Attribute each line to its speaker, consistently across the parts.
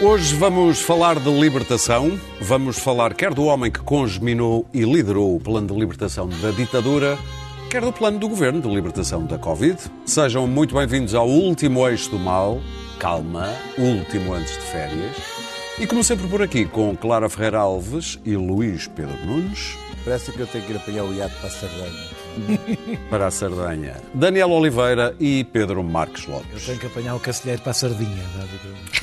Speaker 1: Hoje vamos falar de libertação. Vamos falar quer do homem que congeminou e liderou o plano de libertação da ditadura, quer do plano do governo de libertação da Covid. Sejam muito bem-vindos ao último eixo do mal. Calma, último antes de férias. E como sempre por aqui, com Clara Ferreira Alves e Luís Pedro Nunes.
Speaker 2: Parece que eu tenho que ir apanhar o iate para a Sardanha.
Speaker 1: para a Sardanha. Daniel Oliveira e Pedro Marques Lopes.
Speaker 3: Eu tenho que apanhar o Cacilheiro para a Sardinha.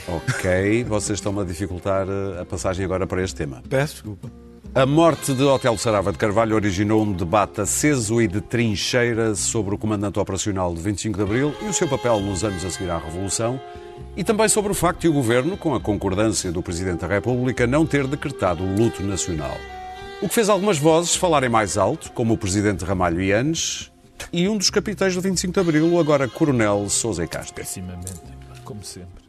Speaker 1: Ok, vocês estão-me a dificultar eh, a passagem agora para este tema.
Speaker 3: Peço desculpa.
Speaker 1: A morte de Hotel Sarava de Carvalho originou um debate aceso e de trincheira sobre o comandante operacional de 25 de Abril e o seu papel nos anos a seguir à Revolução, e também sobre o facto de o Governo, com a concordância do Presidente da República, não ter decretado o luto nacional. O que fez algumas vozes falarem mais alto, como o presidente Ramalho Yanes e um dos capitães do 25 de Abril, o agora Coronel Sousa e Castro.
Speaker 3: Pessimamente, como sempre.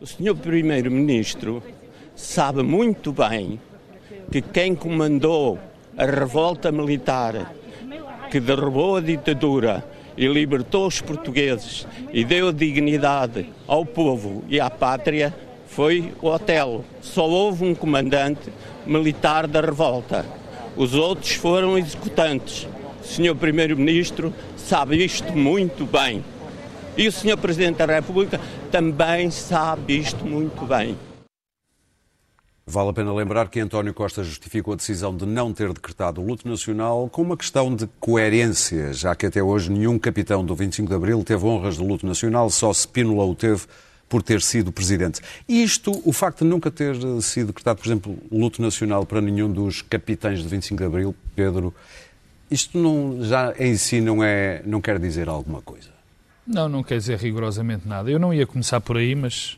Speaker 4: O senhor primeiro-ministro sabe muito bem que quem comandou a revolta militar que derrubou a ditadura e libertou os portugueses e deu dignidade ao povo e à pátria foi o Otelo. Só houve um comandante militar da revolta. Os outros foram executantes. O senhor Primeiro-Ministro sabe isto muito bem. E o senhor Presidente da República também sabe isto muito bem.
Speaker 1: Vale a pena lembrar que António Costa justificou a decisão de não ter decretado o luto nacional com uma questão de coerência, já que até hoje nenhum capitão do 25 de Abril teve honras de luto nacional, só Spínola o teve por ter sido presidente. Isto, o facto de nunca ter sido decretado, por exemplo, luto nacional para nenhum dos capitães de 25 de Abril, Pedro, isto não, já em si não, é, não quer dizer alguma coisa?
Speaker 3: Não, não quer dizer rigorosamente nada. Eu não ia começar por aí, mas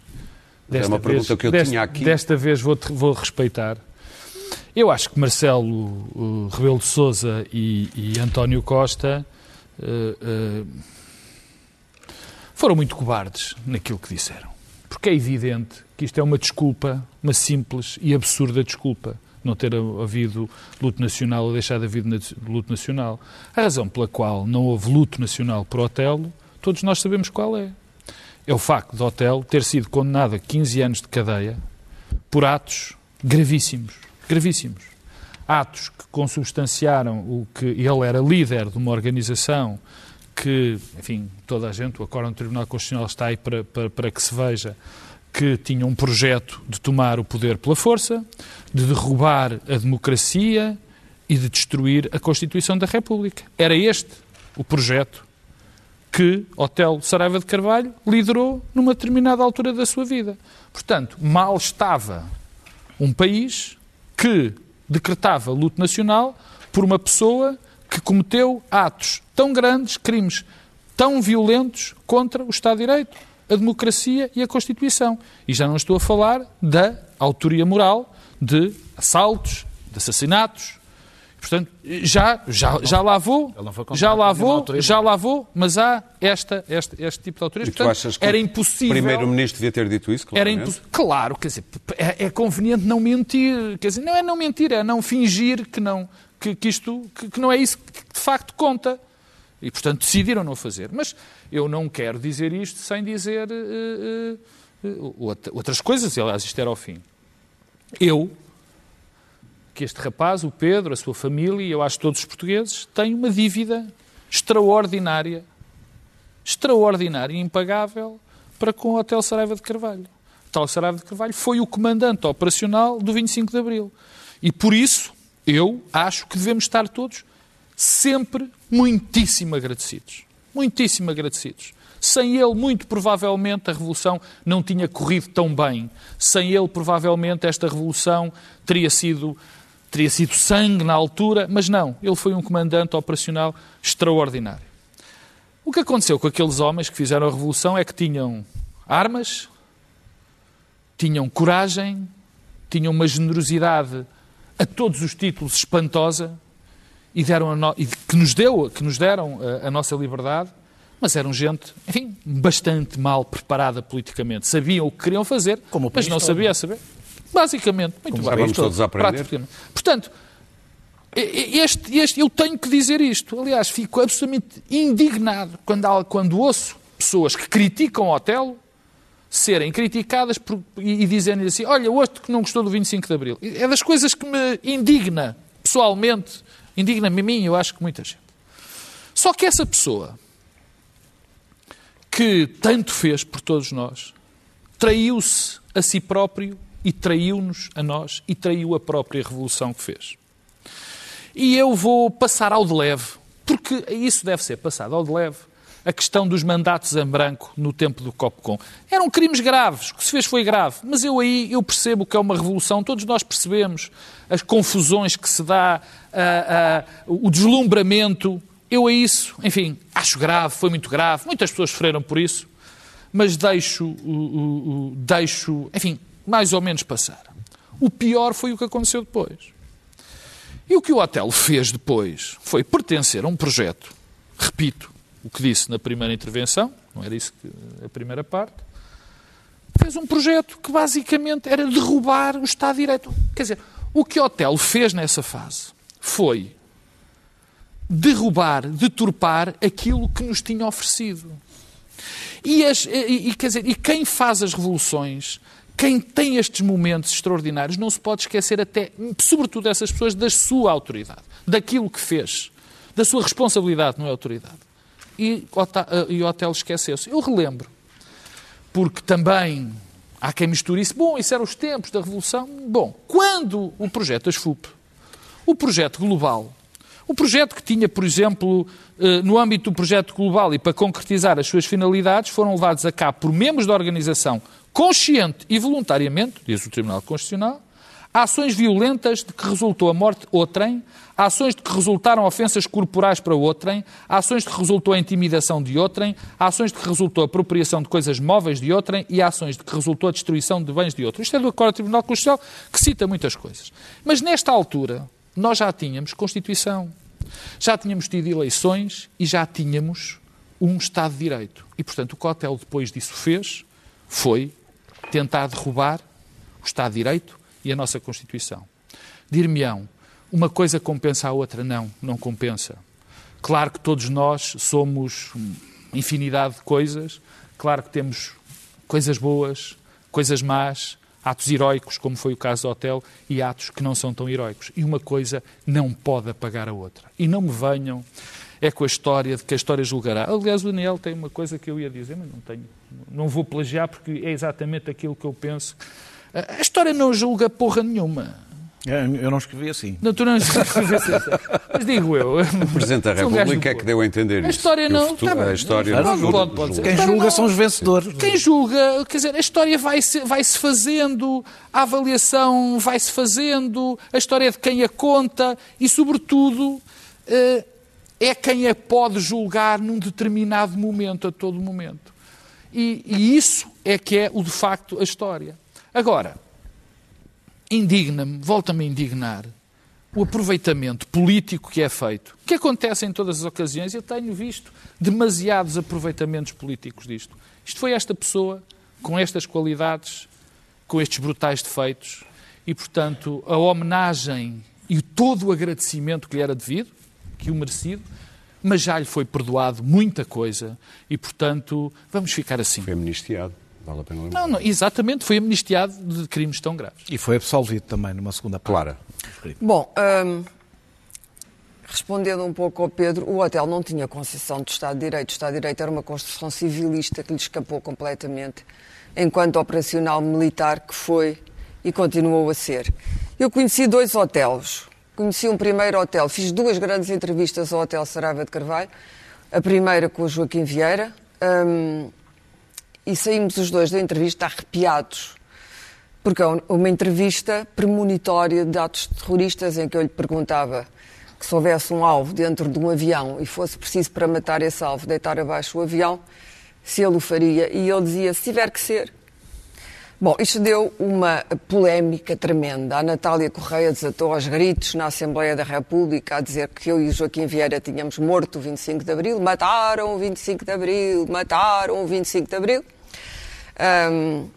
Speaker 3: desta
Speaker 1: é uma
Speaker 3: vez,
Speaker 1: pergunta que eu
Speaker 3: desta,
Speaker 1: tinha aqui.
Speaker 3: Desta vez vou, vou respeitar. Eu acho que Marcelo Rebelo de Sousa e, e António Costa uh, uh, foram muito cobardes naquilo que disseram. Porque é evidente que isto é uma desculpa, uma simples e absurda desculpa, não ter havido luto nacional ou deixar de haver luto nacional. A razão pela qual não houve luto nacional por Otelo, todos nós sabemos qual é. É o facto de Otelo ter sido condenado a 15 anos de cadeia por atos gravíssimos. Gravíssimos. Atos que consubstanciaram o que ele era líder de uma organização que, enfim, toda a gente, o Acórdão do Tribunal Constitucional está aí para, para, para que se veja que tinha um projeto de tomar o poder pela força, de derrubar a democracia e de destruir a Constituição da República. Era este o projeto que Otelo Saraiva de Carvalho liderou numa determinada altura da sua vida. Portanto, mal estava um país que decretava luto nacional por uma pessoa que cometeu atos tão grandes, crimes tão violentos contra o Estado de Direito, a democracia e a Constituição. E já não estou a falar da autoria moral de assaltos, de assassinatos. Portanto, já, já, já lá vou, já lá vou, já lá vou, mas há esta, este, este tipo de autorias.
Speaker 1: E achas que
Speaker 3: era impossível.
Speaker 1: O Primeiro-Ministro devia ter dito isso,
Speaker 3: Era impossível. Claro, quer dizer, é, é, conveniente não mentir. Quer dizer, não é não mentir, é não fingir que não, que, que isto que, que, não é isso que de facto conta. E, portanto, decidiram não fazer. Mas eu não quero dizer isto sem dizer uh, uh, outras coisas. Aliás, isto era ao fim. Eu, que este rapaz, o Pedro, a sua família, e eu acho todos os portugueses, têm uma dívida extraordinária, extraordinária e impagável para com o Hotel Saraiva de Carvalho. O Hotel Saraiva de Carvalho foi o comandante operacional do 25 de Abril. E por isso, eu acho que devemos estar todos sempre muitíssimo agradecidos. Muitíssimo agradecidos. Sem ele, muito provavelmente, a revolução não tinha corrido tão bem. Sem ele, provavelmente, esta revolução teria sido, teria sido sangue na altura, mas não. Ele foi um comandante operacional extraordinário. O que aconteceu com aqueles homens que fizeram a revolução é que tinham armas, tinham coragem, tinham uma generosidade a todos os títulos espantosa e, deram no... e que, nos deu, que nos deram a, a, nossa liberdade, mas eram gente, enfim, bastante mal preparada politicamente. Sabiam o que queriam fazer, Como mas não sabia saber. Basicamente, muito
Speaker 1: Como
Speaker 3: bem.
Speaker 1: Vamos todos aprender.
Speaker 3: Portanto, este, este, eu tenho que dizer isto. Aliás, fico absolutamente indignado quando, há, quando ouço pessoas que criticam o Otelo serem criticadas por, e, e dizerem assim: olha, outro que não gostou do 25 de Abril. É das coisas que me indigna, pessoalmente, indigna-me a mim, eu acho que muita gente. Só que essa pessoa que tanto fez por todos nós traiu-se a si próprio e traiu-nos a nós e traiu a própria revolução que fez. E eu vou passar ao de leve, porque isso deve ser passado ao de leve, a questão dos mandatos em branco no tempo do COPCOM. Eram crimes graves, o que se fez foi grave, mas eu aí eu percebo que é uma revolução, todos nós percebemos as confusões que se dá, a, a, o deslumbramento, eu a isso, enfim, acho grave, foi muito grave, muitas pessoas sofreram por isso, mas deixo, deixo, enfim, mais ou menos passar. O pior foi o que aconteceu depois. E o que o hotel fez depois foi pertencer a um projeto, repito, o que disse na primeira intervenção, não era isso que a primeira parte, fez um projeto que basicamente era derrubar o Estado de Direito. Quer dizer, o que o hotel fez nessa fase foi derrubar, deturpar aquilo que nos tinha oferecido. E, as, e, e, quer dizer, e quem faz as revoluções, quem tem estes momentos extraordinários, não se pode esquecer até, sobretudo essas pessoas, da sua autoridade, daquilo que fez, da sua responsabilidade, não é autoridade e, e o hotel esqueceu-se. Eu relembro, porque também há quem misture isso. Bom, isso eram os tempos da Revolução. Bom, quando o projeto das FUP, o projeto global, o projeto que tinha, por exemplo, eh, no âmbito do projeto global e para concretizar as suas finalidades, foram levados a cabo por membros da organização consciente e voluntariamente, diz o Tribunal Constitucional, ações violentas de que resultou a morte outrem, ações de que resultaram ofensas corporais para outrem, ações de que resultou a intimidação de outrem, ações de que resultou a apropriação de coisas móveis de outrem e ações de que resultou a destruição de bens de outrem. Isto é do Acordo do Tribunal Constitucional que cita muitas coisas. Mas nesta altura nós já tínhamos Constituição, já tínhamos tido eleições e já tínhamos um Estado de Direito. E, portanto, o que o Hotel depois disso fez foi tentar derrubar o Estado de Direito e a nossa Constituição. Dir-me-ão, uma coisa compensa a outra? Não, não compensa. Claro que todos nós somos infinidade de coisas, claro que temos coisas boas, coisas más, atos heroicos, como foi o caso do hotel, e atos que não são tão heroicos. E uma coisa não pode apagar a outra. E não me venham é com a história de que a história julgará. Aliás, o Daniel tem uma coisa que eu ia dizer, mas não tenho, não vou plagiar porque é exatamente aquilo que eu penso a história não julga porra nenhuma.
Speaker 2: É, eu não escrevi assim.
Speaker 3: Não, tu não escrevi assim. Mas digo eu.
Speaker 1: O Presidente da República é que deu a entender isso.
Speaker 3: A história não.
Speaker 1: Futuro, tá a história
Speaker 3: não,
Speaker 1: não,
Speaker 3: pode, pode
Speaker 2: Quem julga são os vencedores.
Speaker 3: Quem julga, quer dizer, a história vai-se vai -se fazendo, a avaliação vai-se fazendo, a história é de quem a conta e, sobretudo, eh, é quem a pode julgar num determinado momento, a todo momento. E, e isso é que é, o de facto, a história. Agora, indigna-me, volta-me a indignar o aproveitamento político que é feito, que acontece em todas as ocasiões. Eu tenho visto demasiados aproveitamentos políticos disto. Isto foi esta pessoa, com estas qualidades, com estes brutais defeitos, e, portanto, a homenagem e todo o agradecimento que lhe era devido, que o merecido, mas já lhe foi perdoado muita coisa, e, portanto, vamos ficar assim.
Speaker 1: Foi amnistiado. Vale a pena lembrar.
Speaker 3: Não, não, exatamente, foi amnistiado de crimes tão graves.
Speaker 2: E foi absolvido também numa segunda parte.
Speaker 1: Clara.
Speaker 5: Bom, hum, respondendo um pouco ao Pedro, o hotel não tinha concessão de Estado de Direito. O Estado de Direito era uma construção civilista que lhe escapou completamente, enquanto operacional militar que foi e continuou a ser. Eu conheci dois hotéis. Conheci um primeiro hotel, fiz duas grandes entrevistas ao Hotel Saraiva de Carvalho. A primeira com o Joaquim Vieira. Hum, e saímos os dois da entrevista arrepiados, porque é uma entrevista premonitória de atos terroristas em que eu lhe perguntava que se houvesse um alvo dentro de um avião e fosse preciso para matar esse alvo deitar abaixo o avião, se ele o faria. E ele dizia, se tiver que ser. Bom, isto deu uma polémica tremenda. A Natália Correia desatou aos gritos na Assembleia da República a dizer que eu e o Joaquim Vieira tínhamos morto o 25 de Abril, mataram o 25 de Abril, mataram o 25 de Abril. Um,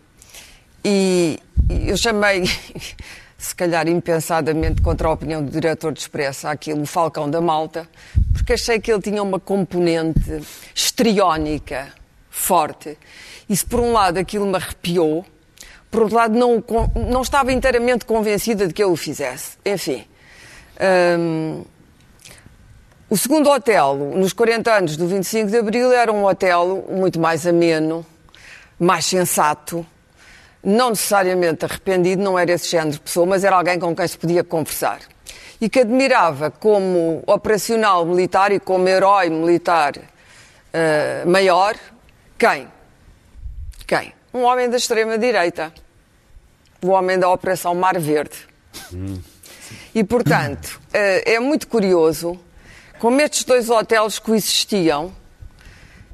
Speaker 5: e eu chamei, se calhar impensadamente, contra a opinião do diretor de Expresso, aquilo, o Falcão da Malta, porque achei que ele tinha uma componente estriónica forte. E se por um lado aquilo me arrepiou, por outro lado não, não estava inteiramente convencida de que eu o fizesse. Enfim. Hum, o segundo hotel, nos 40 anos do 25 de Abril, era um hotel muito mais ameno, mais sensato, não necessariamente arrependido, não era esse género de pessoa, mas era alguém com quem se podia conversar. E que admirava como operacional militar e como herói militar uh, maior, quem? Quem? Um homem da extrema-direita. O homem da Operação Mar Verde. E, portanto, uh, é muito curioso como estes dois hotéis coexistiam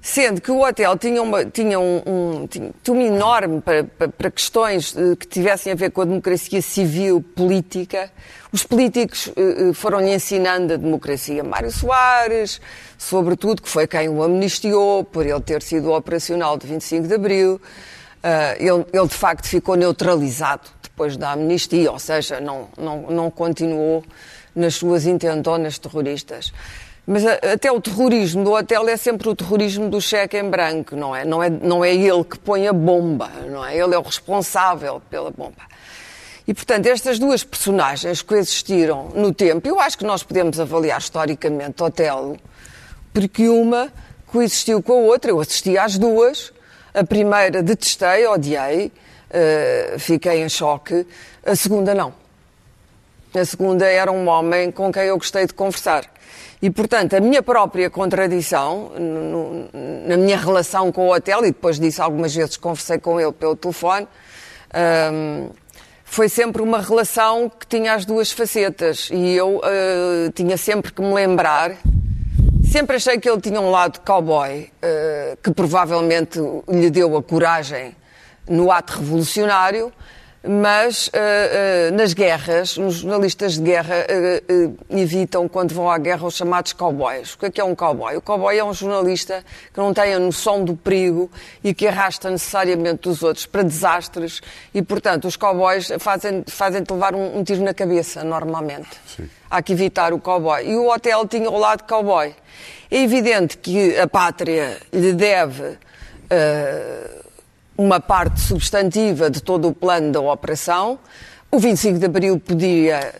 Speaker 5: Sendo que o hotel tinha, uma, tinha um, um, tinha um enorme para, para, para, questões eh, que tivessem a ver com a democracia civil, política. Os políticos uh, foram-lhe ensinando a democracia. Mário Soares, sobretudo, que foi quem o amnistiou por ele ter sido operacional de 25 de Abril. Uh, ele, ele, de facto, ficou neutralizado depois da amnistia, ou seja, não, não, não continuou nas suas intentonas terroristas. Mas até o terrorismo do hotel é sempre o terrorismo do cheque em branco, não é? Não é, não é ele que põe a bomba, não é? Ele é o responsável pela bomba. E, portanto, estas duas personagens coexistiram no tempo. Eu acho que nós podemos avaliar historicamente Otelo, porque uma coexistiu com a outra. Eu assisti às duas. A primeira detestei, odiei, uh, fiquei em choque. A segunda, não. A segunda era um homem com quem eu gostei de conversar. E, portanto, a minha própria contradição na minha relação com o hotel, e depois disso algumas vezes conversei com ele pelo telefone, um, foi sempre uma relação que tinha as duas facetas. E eu uh, tinha sempre que me lembrar. Sempre achei que ele tinha um lado cowboy, uh, que provavelmente lhe deu a coragem no ato revolucionário, mas uh, uh, nas guerras, os jornalistas de guerra uh, evitam, quando vão à guerra, os chamados cowboys. O que é, que é um cowboy? O cowboy é um jornalista que não tem a noção do perigo e que arrasta necessariamente os outros para desastres e, portanto, os cowboys fazem, fazem-te levar um, um, tiro na cabeça, normalmente. Sim. Há que evitar o cowboy. E o hotel tinha o lado cowboy. É evidente que a pátria lhe deve uma parte substantiva de todo o plano da operação. O 25 de Abril podia,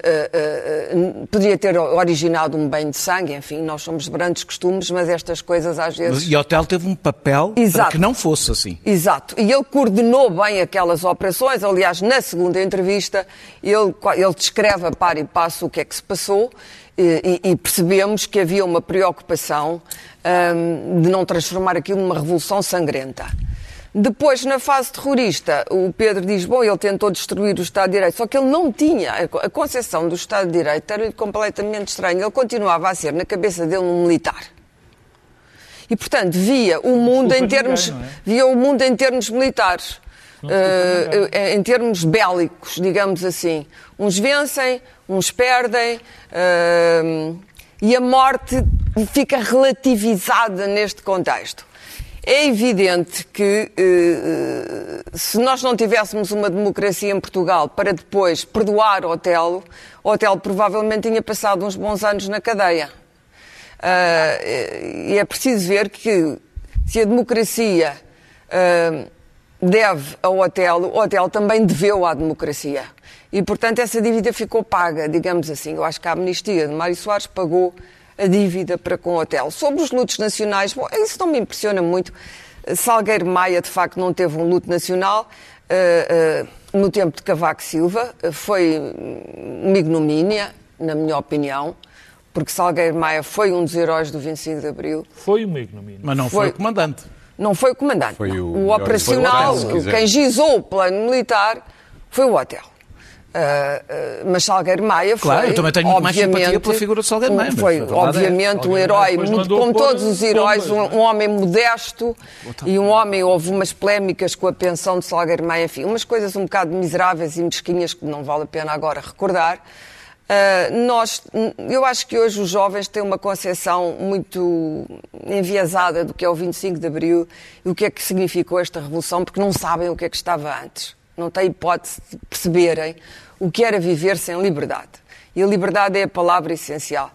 Speaker 5: uh, uh, podia ter originado um banho de sangue, enfim, nós somos de grandes costumes, mas estas coisas às vezes.
Speaker 2: E o hotel teve um papel Exato. para que não fosse assim.
Speaker 5: Exato. E ele coordenou bem aquelas operações. Aliás, na segunda entrevista, ele, ele descreve a par e passo o que é que se passou e, e percebemos que havia uma preocupação um, de não transformar aquilo numa revolução sangrenta. Depois, na fase terrorista, o Pedro diz, bom, ele tentou destruir o Estado de Direito, só que ele não tinha, a concepção do Estado de Direito era completamente estranha. Ele continuava a ser, na cabeça dele, um militar. E, portanto, via o mundo em termos, ninguém, é? via o mundo em termos militares. Uh, em termos bélicos, digamos assim. Uns vencem, uns perdem, uh, e a morte fica relativizada neste contexto. É evidente que eh, se nós não tivéssemos uma democracia em Portugal para depois perdoar Otelo, Otelo provavelmente tinha passado uns bons anos na cadeia. Uh, e é preciso ver que se a democracia deve ao Otelo, o Otelo também deveu à democracia. E, portanto, essa dívida ficou paga, digamos assim. Eu acho que a amnistia de Mário Soares pagou a dívida para com o hotel. Sobre os lutos nacionais, bom, isso não me impressiona muito. Salgueiro Maia, de facto, não teve um luto nacional. Uh, uh, no tempo de Cavaco Silva, foi uma ignomínia, na minha opinião, porque Salgueiro Maia foi um dos heróis do 25 de Abril.
Speaker 3: Foi uma ignomínia.
Speaker 2: Mas não foi, foi o comandante.
Speaker 5: Não foi o comandante. Foi o, o operacional, o hotel, quem gizou o plano militar, foi o hotel. Uh, uh, mas Salgueiro Maia foi.
Speaker 2: Claro, eu também tenho muito mais simpatia pela figura de Salgueiro Maia.
Speaker 5: Foi, é obviamente, um herói, muito, como todos os heróis, um, um, homem modesto e um homem. Houve umas polémicas com a pensão de Salgueiro Maia, enfim, umas coisas um bocado miseráveis e mesquinhas que não vale a pena agora recordar. Uh, nós, eu acho que hoje os jovens têm uma concepção muito enviesada do que é o 25 de Abril e o que é que significou esta revolução, porque não sabem o que é que estava antes não têm hipótese de perceberem o que era viver sem liberdade. E a liberdade é a palavra essencial.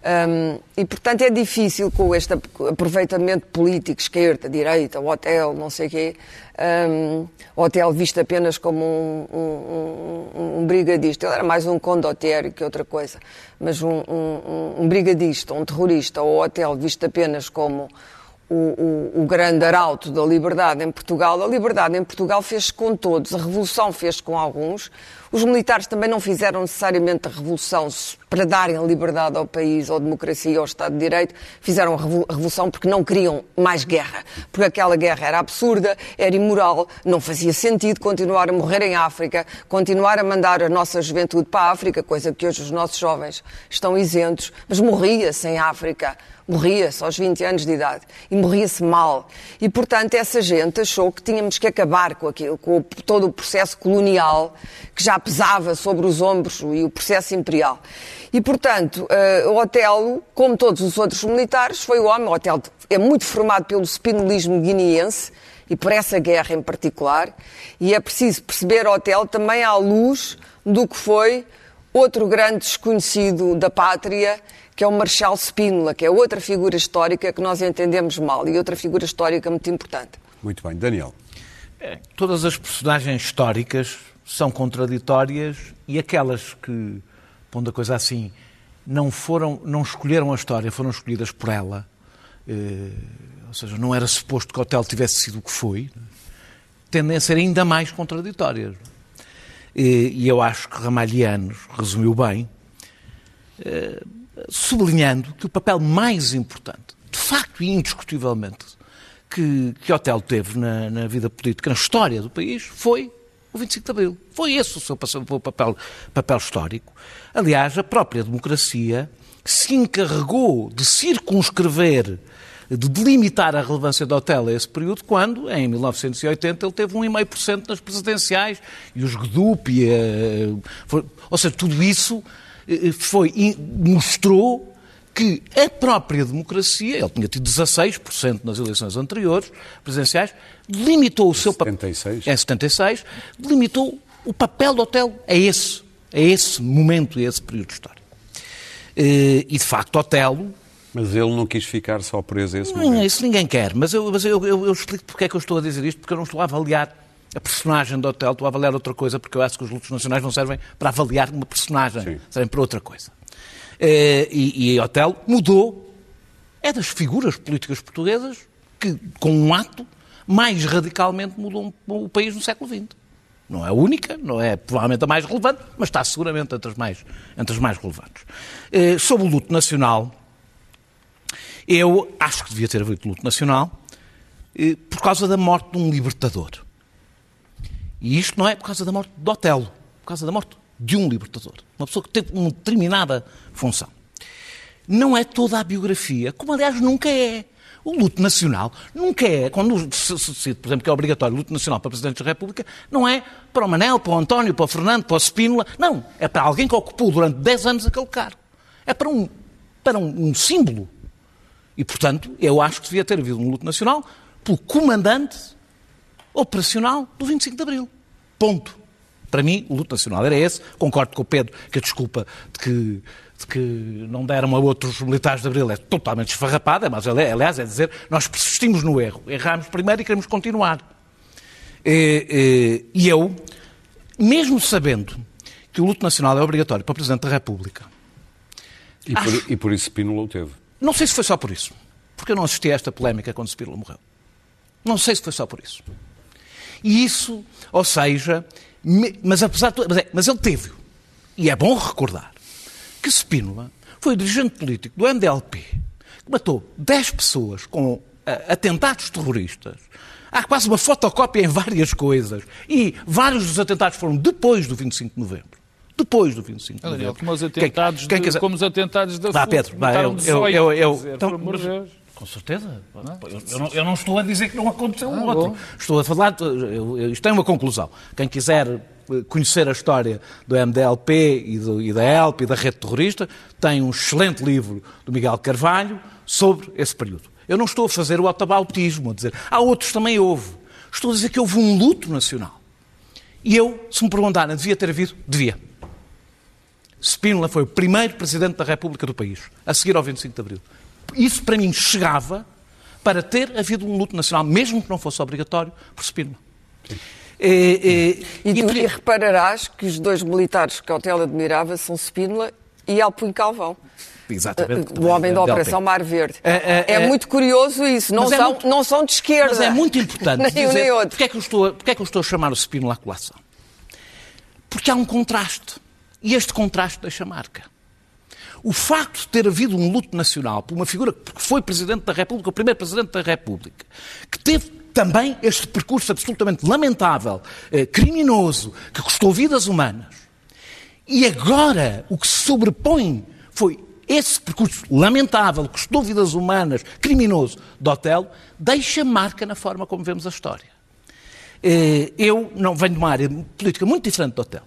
Speaker 5: Um, e, portanto, é difícil com este aproveitamento político, esquerda, direita, hotel, não sei o quê, um, hotel visto apenas como um, um, um, brigadista. Ele era mais um condotério que outra coisa, mas um, brigadista, um terrorista, ou hotel visto apenas como o, o, o, grande arauto da liberdade em Portugal. A liberdade em Portugal fez com todos, a revolução fez com alguns. Os militares também não fizeram necessariamente a revolução para darem liberdade ao país, ou democracia, ou Estado de Direito. Fizeram a revolução porque não queriam mais guerra. Porque aquela guerra era absurda, era imoral, não fazia sentido continuar a morrer em África, continuar a mandar a nossa juventude para a África, coisa que hoje os nossos jovens estão isentos, mas morria-se em África morria-se aos 20 anos de idade e morria-se mal. E, portanto, essa gente achou que tínhamos que acabar com aquilo, com todo o processo colonial que já pesava sobre os ombros e o processo imperial. E, portanto, uh, o Otelo, como todos os outros militares, foi o homem. O Otelo é muito formado pelo spinolismo guineense e por essa guerra em particular. E é preciso perceber o Otelo também à luz do que foi outro grande desconhecido da pátria que é o Marshal Spínola, que é outra figura histórica que nós entendemos mal e outra figura histórica muito importante.
Speaker 1: Muito bem. Daniel.
Speaker 2: É, todas as personagens históricas são contraditórias e aquelas que, pondo a coisa assim, não foram, não escolheram a história, foram escolhidas por ela. Eh, ou seja, não era suposto que o hotel tivesse sido o que foi, tendem a ser ainda mais contraditórias. E, e eu acho que Ramalhianos resumiu bem. Eh, sublinhando que o papel mais importante, de facto e indiscutivelmente, que, que Otelo teve na, na, vida política, na história do país, foi o 25 de Abril. Foi esse o seu papel, papel histórico. Aliás, a própria democracia se encarregou de circunscrever, de delimitar a relevância do Otelo a esse período, quando, em 1980, ele teve 1,5% nas presidenciais, e os GDUP, e, uh, ou seja, tudo isso eh, foi, mostrou que a própria democracia, ele tinha tido 16% nas eleições anteriores, presidenciais, limitou o seu papel.
Speaker 1: 76.
Speaker 2: É 76, limitou o papel do hotel a esse, a esse momento, a esse período histórico. Eh, e de facto, Otelo.
Speaker 1: Mas ele não quis ficar só preso a esse
Speaker 2: momento. Isso ninguém quer, mas eu, mas eu, eu, eu explico porque é que eu estou a dizer isto, porque eu não estou a avaliar a personagem do hotel, estou a avaliar outra coisa, porque eu acho que os lutos nacionais não servem para avaliar uma personagem, Sim. servem para outra coisa. Eh, e, e hotel mudou, é das figuras políticas portuguesas que, com um ato, mais radicalmente mudou o país no século XX. Não é a única, não é provavelmente a mais relevante, mas está seguramente entre as mais, entre as mais relevantes. Eh, sobre o luto nacional, eu acho que devia ter havido luto nacional eh, por causa da morte de um libertador. E isto não é por causa da morte de Otelo, por causa da morte de um libertador. Uma pessoa que teve uma determinada função. Não é toda a biografia, como aliás nunca é. O luto nacional nunca é, quando se decide, por exemplo, que é obrigatório o luto nacional para Presidente da República, não é para o Manel, para o António, para o Fernando, para o Spínola, não. É para alguém que ocupou durante 10 anos aquele cargo. É para um, para um, um símbolo. E, portanto, eu acho que devia ter havido um luto nacional pelo comandante operacional do 25 de Abril. Ponto. Para mim, o luto nacional era esse. Concordo com o Pedro que a desculpa de que, de que não deram a outros militares de Abril é totalmente esfarrapada, mas aliás é dizer, nós persistimos no erro. Erramos primeiro e queremos continuar. E, e, e eu, mesmo sabendo que o luto nacional é obrigatório para o Presidente da República.
Speaker 1: E por, acho... e por isso Spínola o teve?
Speaker 2: Não sei se foi só por isso. Porque eu não assisti a esta polémica quando Spínola morreu. Não sei se foi só por isso. E isso, ou seja, mas apesar de mas, é, mas ele teve, e é bom recordar, que Spínola foi o dirigente político do MDLP, que matou 10 pessoas com uh, atentados terroristas. Há quase uma fotocópia em várias coisas. E vários dos atentados foram depois do 25 de novembro depois do 25 de novembro.
Speaker 3: Como os atentados, quem, quem de, como os atentados da
Speaker 2: Vá, Pedro, vá, eu, eu, eu, eu, então, mas, com certeza. Eu, eu, não, eu, não, estou a dizer que não aconteceu ah, outro. Bom. Estou a falar. Eu, isto tem uma conclusão. Quem quiser eh, conhecer a história do MDLP e, do, e da ELP e da rede terrorista, tem um excelente livro do Miguel Carvalho sobre esse período. Eu não estou a fazer o autobautismo, a dizer, há outros também houve. Estou a dizer que houve um luto nacional. E eu, se me perguntarem, devia ter havido? Devia. Spínola foi o primeiro Presidente da República do país, a seguir ao 25 de Abril. Isso, para mim, chegava para ter havido um luto nacional, mesmo que não fosse obrigatório, por Spínola.
Speaker 5: E, e, e, tu, e, repararás que os dois militares que Hotel admirava são Spínola e Alpuin Calvão.
Speaker 2: Exatamente.
Speaker 5: O homem da Operação Mar Verde. É, é, é, é, muito curioso isso. Não são, muito, não são de esquerda.
Speaker 2: Mas é muito importante nem dizer um nem outro. Porque é, que eu estou, porque é que eu estou a chamar o Spínola à colação? Porque há um contraste. E este contraste deixa marca. O facto de ter havido um luto nacional por uma figura que foi Presidente da República, o primeiro Presidente da República, que teve também este percurso absolutamente lamentável, eh, criminoso, que custou vidas humanas, e agora o que se sobrepõe foi esse percurso lamentável, custou vidas humanas, criminoso, do hotel, deixa marca na forma como vemos a história. Eh, eu não venho de uma área política muito diferente do hotel.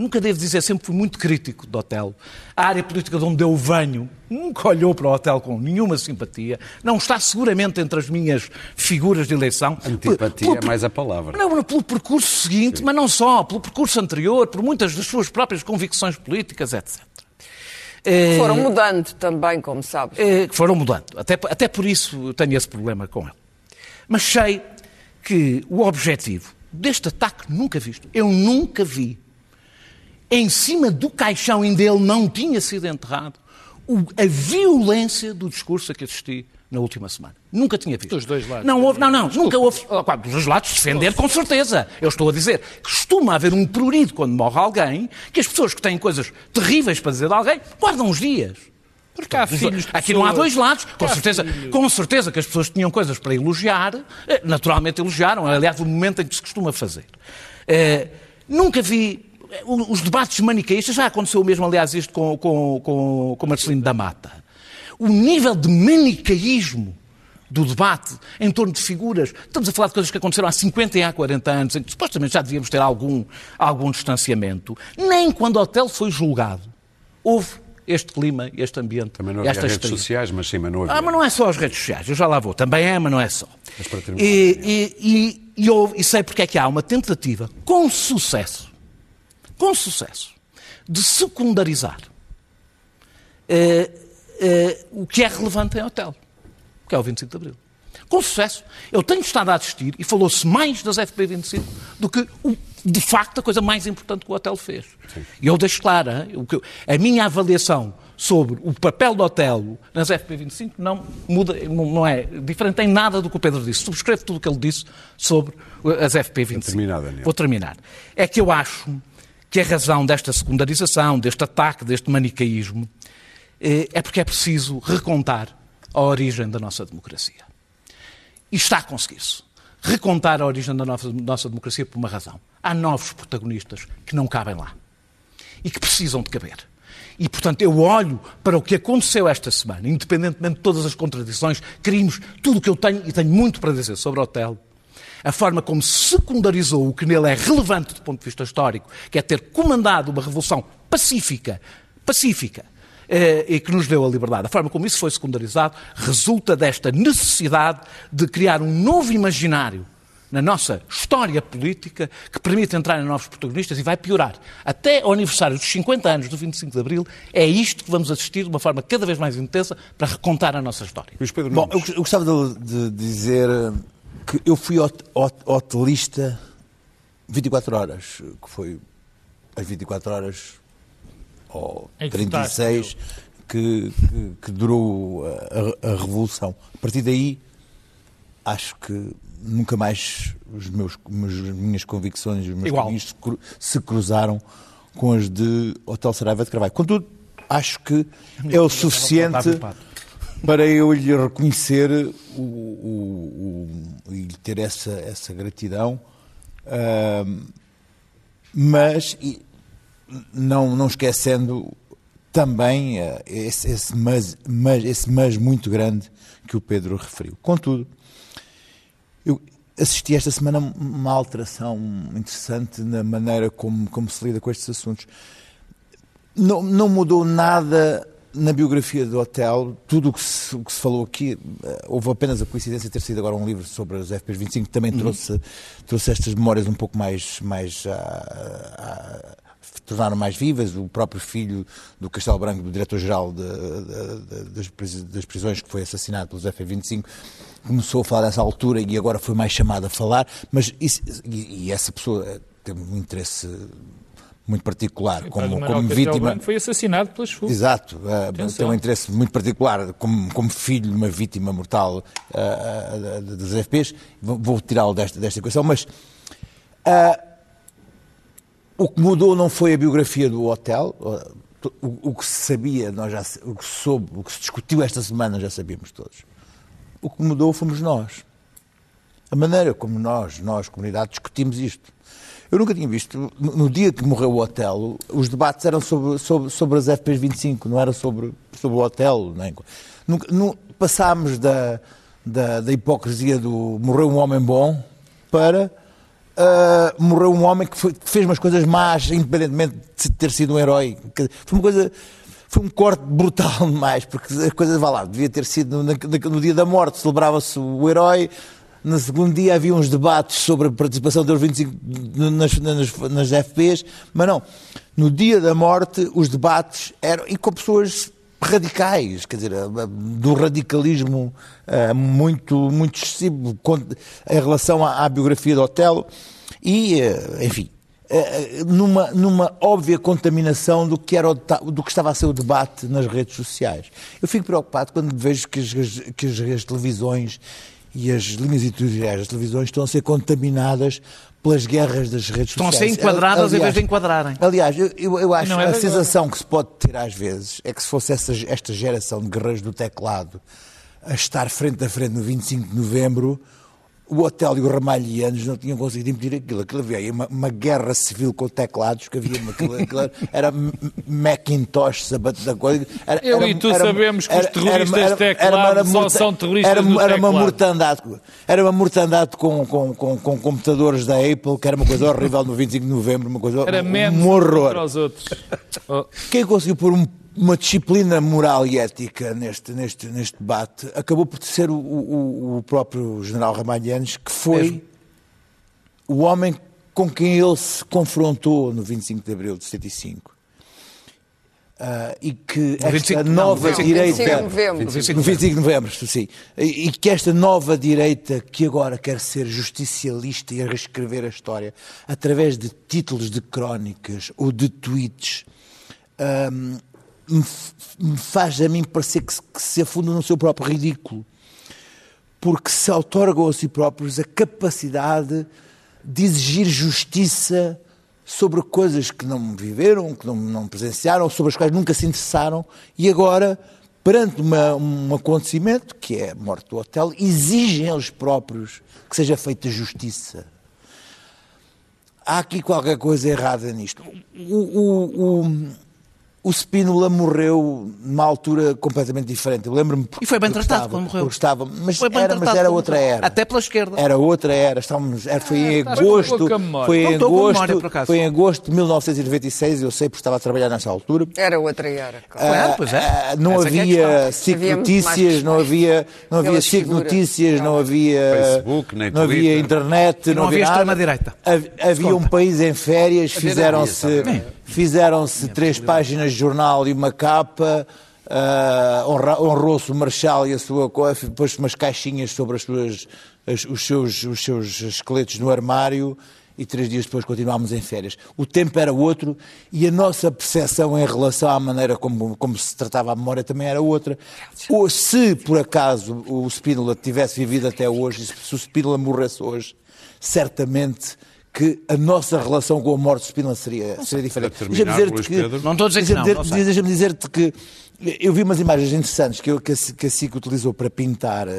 Speaker 2: Nunca devo dizer, sempre fui muito crítico do hotel. A área política de onde eu venho nunca olhou para o hotel com nenhuma simpatia. Não está seguramente entre as minhas figuras de eleição.
Speaker 1: Antipatia pelo, é mais a palavra.
Speaker 2: Não, pelo percurso seguinte, Sim. mas não só, pelo percurso anterior, por muitas das suas próprias convicções políticas, etc.
Speaker 5: Que foram eh, mudando também, como sabes.
Speaker 2: Eh, que foram mudando. Até, até por isso tenho esse problema com ele. Mas sei que o objetivo deste ataque nunca visto, eu nunca vi em cima do caixão onde ele não tinha sido enterrado, a violência do discurso a que assisti na última semana. Nunca tinha visto.
Speaker 3: Dos dois lados.
Speaker 2: Não houve, não, não, nunca houve. Dos dois lados, defender com certeza. Eu estou a dizer costuma haver um prurido quando morre alguém, que as pessoas que têm coisas terríveis para dizer de alguém guardam uns dias.
Speaker 3: Porque há filhos
Speaker 2: Aqui não há dois lados. Com certeza, com certeza que as pessoas tinham coisas para elogiar, eh, naturalmente elogiaram. Aliás, o momento em que se costuma fazer. Uh, nunca vi os debates manicaístas, já aconteceu mesmo, aliás, isto com, com, com, com Marcelino da Mata. O nível de manicaísmo do debate em torno de figuras. Estamos a falar de coisas que aconteceram há 50 e há 40 anos, em que supostamente já devíamos ter algum, algum distanciamento. Nem quando o hotel foi julgado houve este clima, este ambiente.
Speaker 1: Também não havia redes sociais, mas sim, mas não havia.
Speaker 2: Ah, mas não é só as redes sociais, eu já lá vou. Também é, mas não é só. E, e, e, e, houve, e sei porque é que há uma tentativa, com sucesso, com sucesso, de secundarizar uh, uh, o que é relevante em hotel, que é o 25 de Abril. Com sucesso. Eu tenho estado a assistir e falou-se mais das FP25 do que, o, de facto, a coisa mais importante que o hotel fez. E eu deixo hein, a minha avaliação sobre o papel do Otelo nas FP25 não muda, não é diferente em nada do que o Pedro disse. Subscrevo tudo o que ele disse sobre as FP25. Vou
Speaker 1: terminar,
Speaker 2: Vou terminar. É que eu acho que a razão desta secundarização, deste ataque, deste manicaísmo, eh, é porque é preciso recontar a origem da nossa democracia. E está a conseguir-se. Recontar a origem da nossa, democracia por uma razão. Há novos protagonistas que não cabem lá e que precisam de caber. E, portanto, eu olho para o que aconteceu esta semana, independentemente de todas as contradições, crimes, tudo o que eu tenho, e tenho muito para dizer sobre o hotel, a forma como secundarizou o que nele é relevante do ponto de vista histórico, que é ter comandado uma revolução pacífica, pacífica, eh, e que nos deu a liberdade. A forma como isso foi secundarizado resulta desta necessidade de criar um novo imaginário na nossa história política que permite entrar em novos protagonistas e vai piorar. Até ao aniversário dos 50 anos do 25 de Abril, é isto que vamos assistir de uma forma cada vez mais intensa para recontar a nossa história.
Speaker 6: Bom, eu gostava de dizer que eu fui hotelista 24 horas, que foi as 24 horas ou 36 que, que, que, durou a, a, Revolução. A partir daí, acho que nunca mais os meus, as minhas convicções, os meus caminhos se cruzaram com as de Hotel Saraiva de Carvalho. Contudo, acho que é o suficiente para eu lhe reconhecer o, o, ter essa, essa gratidão, uh, mas e, não, não esquecendo também uh, esse, esse, mas, mas, esse mas muito grande que o Pedro referiu. Contudo, eu assisti esta semana uma alteração interessante na maneira como, como se lida com estes assuntos. Não, não mudou nada na biografia do hotel, tudo o que, se, o que se falou aqui, eh, houve apenas a coincidência de ter sido agora um livro sobre os FPs 25, que também uhum. trouxe, trouxe estas memórias um pouco mais, mais uh, uh, tornaram mais vivas. O próprio filho do Castelo Branco, do diretor-geral das prisões, que foi assassinado pelos F-25, começou a falar nessa altura e agora foi mais chamado a falar. Mas isso, e, e essa pessoa tem um interesse muito particular como, como vítima.
Speaker 3: Foi assassinado pelas FUF.
Speaker 6: Exato, uh, tem um interesse muito particular como, como filho de uma vítima mortal uh, uh, dos FPs. Vou, vou tirá-lo desta, desta equação, mas o que mudou não foi a biografia do hotel. O, o, que se sabia, nós já, o que se soube, o que se discutiu esta semana já sabíamos todos. O que mudou fomos nós. A maneira como nós, nós, comunidade, discutimos isto. Eu nunca tinha visto, no dia que morreu o Otelo, os debates eram sobre, sobre, sobre as FPs 25, não era sobre, sobre o Otelo. Nem, nunca, passámos da, da, da, hipocrisia do morreu um homem bom para uh, morreu um homem que, foi, que, fez umas coisas más, independentemente de ter sido um herói. Foi uma coisa foi um corte brutal demais, porque a coisa, vá lá, devia ter sido no, no dia da morte, celebrava-se o herói, no segundo dia havia uns debates sobre a participação dos 25 nas, nas, nas FPs, mas não. No dia da morte, os debates eram. e com pessoas radicais, quer dizer, do radicalismo uh, muito, muito excessivo em relação à, à biografia do Otelo e, uh, enfim, uh, numa, numa óbvia contaminação do que, era o, do que estava a ser o debate nas redes sociais. Eu fico preocupado quando vejo que as, que as televisões e as linhas editoriais das televisões estão a ser contaminadas pelas guerras das redes
Speaker 2: estão
Speaker 6: sociais.
Speaker 2: Estão a ser enquadradas aliás, em vez de enquadrarem.
Speaker 6: Aliás, eu, eu acho que a sensação que se pode ter às vezes é que se fosse essa, esta geração de guerreiros do teclado a estar frente a frente no 25 de novembro, o hotel e os ramalhianos não tinham conseguido impedir aquilo. Aquilo havia uma, uma guerra civil com teclados, que havia uma, aquilo, aquilo era Macintosh, sabato da coisa. Era,
Speaker 3: Eu
Speaker 6: era,
Speaker 3: e tu
Speaker 6: era,
Speaker 3: sabemos que os terroristas era, teclados só são terroristas
Speaker 6: era,
Speaker 3: do
Speaker 6: era
Speaker 3: teclado.
Speaker 6: uma mortandade, era uma mortandade com, com, com, com, computadores da Apple, que era uma coisa horrível no 25 de novembro, uma coisa
Speaker 3: era
Speaker 6: um, um horror.
Speaker 3: Para os outros.
Speaker 6: Quem conseguiu pôr um uma disciplina moral e ética neste, neste, neste debate acabou por ser o, o, o próprio general Ramalhianes, que foi Mesmo? o homem com quem ele se confrontou no 25 de abril de 75. Uh, e que esta 25, nova não, direita.
Speaker 5: 25 de novembro.
Speaker 6: 25 de novembro, sim. E, e que esta nova direita, que agora quer ser justicialista e reescrever a história através de títulos de crónicas ou de tweets. Um, me faz a mim parecer que se, que se afunda no seu próprio ridículo. Porque se otorgam a si próprios a capacidade de exigir justiça sobre coisas que não viveram, que não, não presenciaram, sobre as quais nunca se interessaram, e agora, perante uma, um acontecimento, que é a morte do hotel, exigem eles próprios que seja feita justiça. Há aqui qualquer coisa errada nisto. O, o, o Spínola morreu numa altura completamente diferente. Eu lembro-me.
Speaker 2: E foi bem tratado quando morreu.
Speaker 6: Gostava, mas, era, mas era outra era.
Speaker 2: Até pela esquerda.
Speaker 6: Era outra era. Estávamos, era, foi em ah, agosto. Foi em agosto, memória, foi em agosto de 1996, eu sei porque estava a trabalhar nessa altura.
Speaker 5: Era outra era.
Speaker 2: Claro. Ah, pois é.
Speaker 6: não Essa havia é SIC Notícias, não havia, não havia SIC Notícias, não havia.
Speaker 1: Facebook, nem
Speaker 6: não havia internet, não,
Speaker 2: não
Speaker 6: havia,
Speaker 2: havia extrema-direita.
Speaker 6: Havia um país em férias, fizeram-se fizeram-se três páginas de jornal e uma capa, uh, honrou-se o Marshal e a sua pôs umas caixinhas sobre as suas, as, os, seus, os seus esqueletos no armário e três dias depois continuámos em férias. O tempo era outro e a nossa percepção em relação à maneira como, como se tratava a memória também era outra. Ou se, por acaso, o Spínola tivesse vivido até hoje, se o Spínola morresse hoje, certamente que a nossa relação com a morte de seria, seria diferente.
Speaker 1: Deixa-me dizer-te que...
Speaker 2: Não estou a dizer que não,
Speaker 6: Deixa-me dizer-te que eu vi umas imagens interessantes que, eu, que, a, que a SIC utilizou para pintar uh, uh,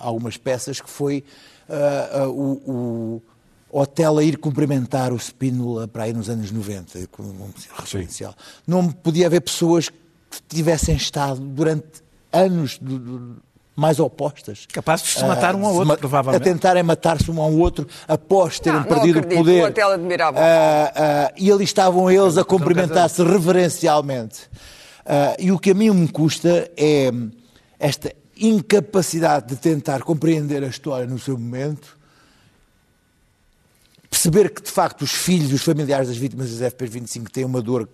Speaker 6: algumas peças, que foi uh, o, o hotel a ir cumprimentar o Spínola para aí nos anos 90, como um referencial. Não podia haver pessoas que tivessem estado durante anos do, do, mais opostas.
Speaker 2: Capazes de se matar um ao outro, provavelmente.
Speaker 6: A tentarem matar-se um ao outro após terem
Speaker 5: não,
Speaker 6: perdido
Speaker 5: não
Speaker 6: o poder.
Speaker 5: Hotel admirava.
Speaker 6: Uh, uh, e ali estavam eles a cumprimentar-se reverencialmente. Uh, e o que a mim me custa é esta incapacidade de tentar compreender a história no seu momento perceber que, de facto, os filhos os familiares das vítimas das FP25 têm uma dor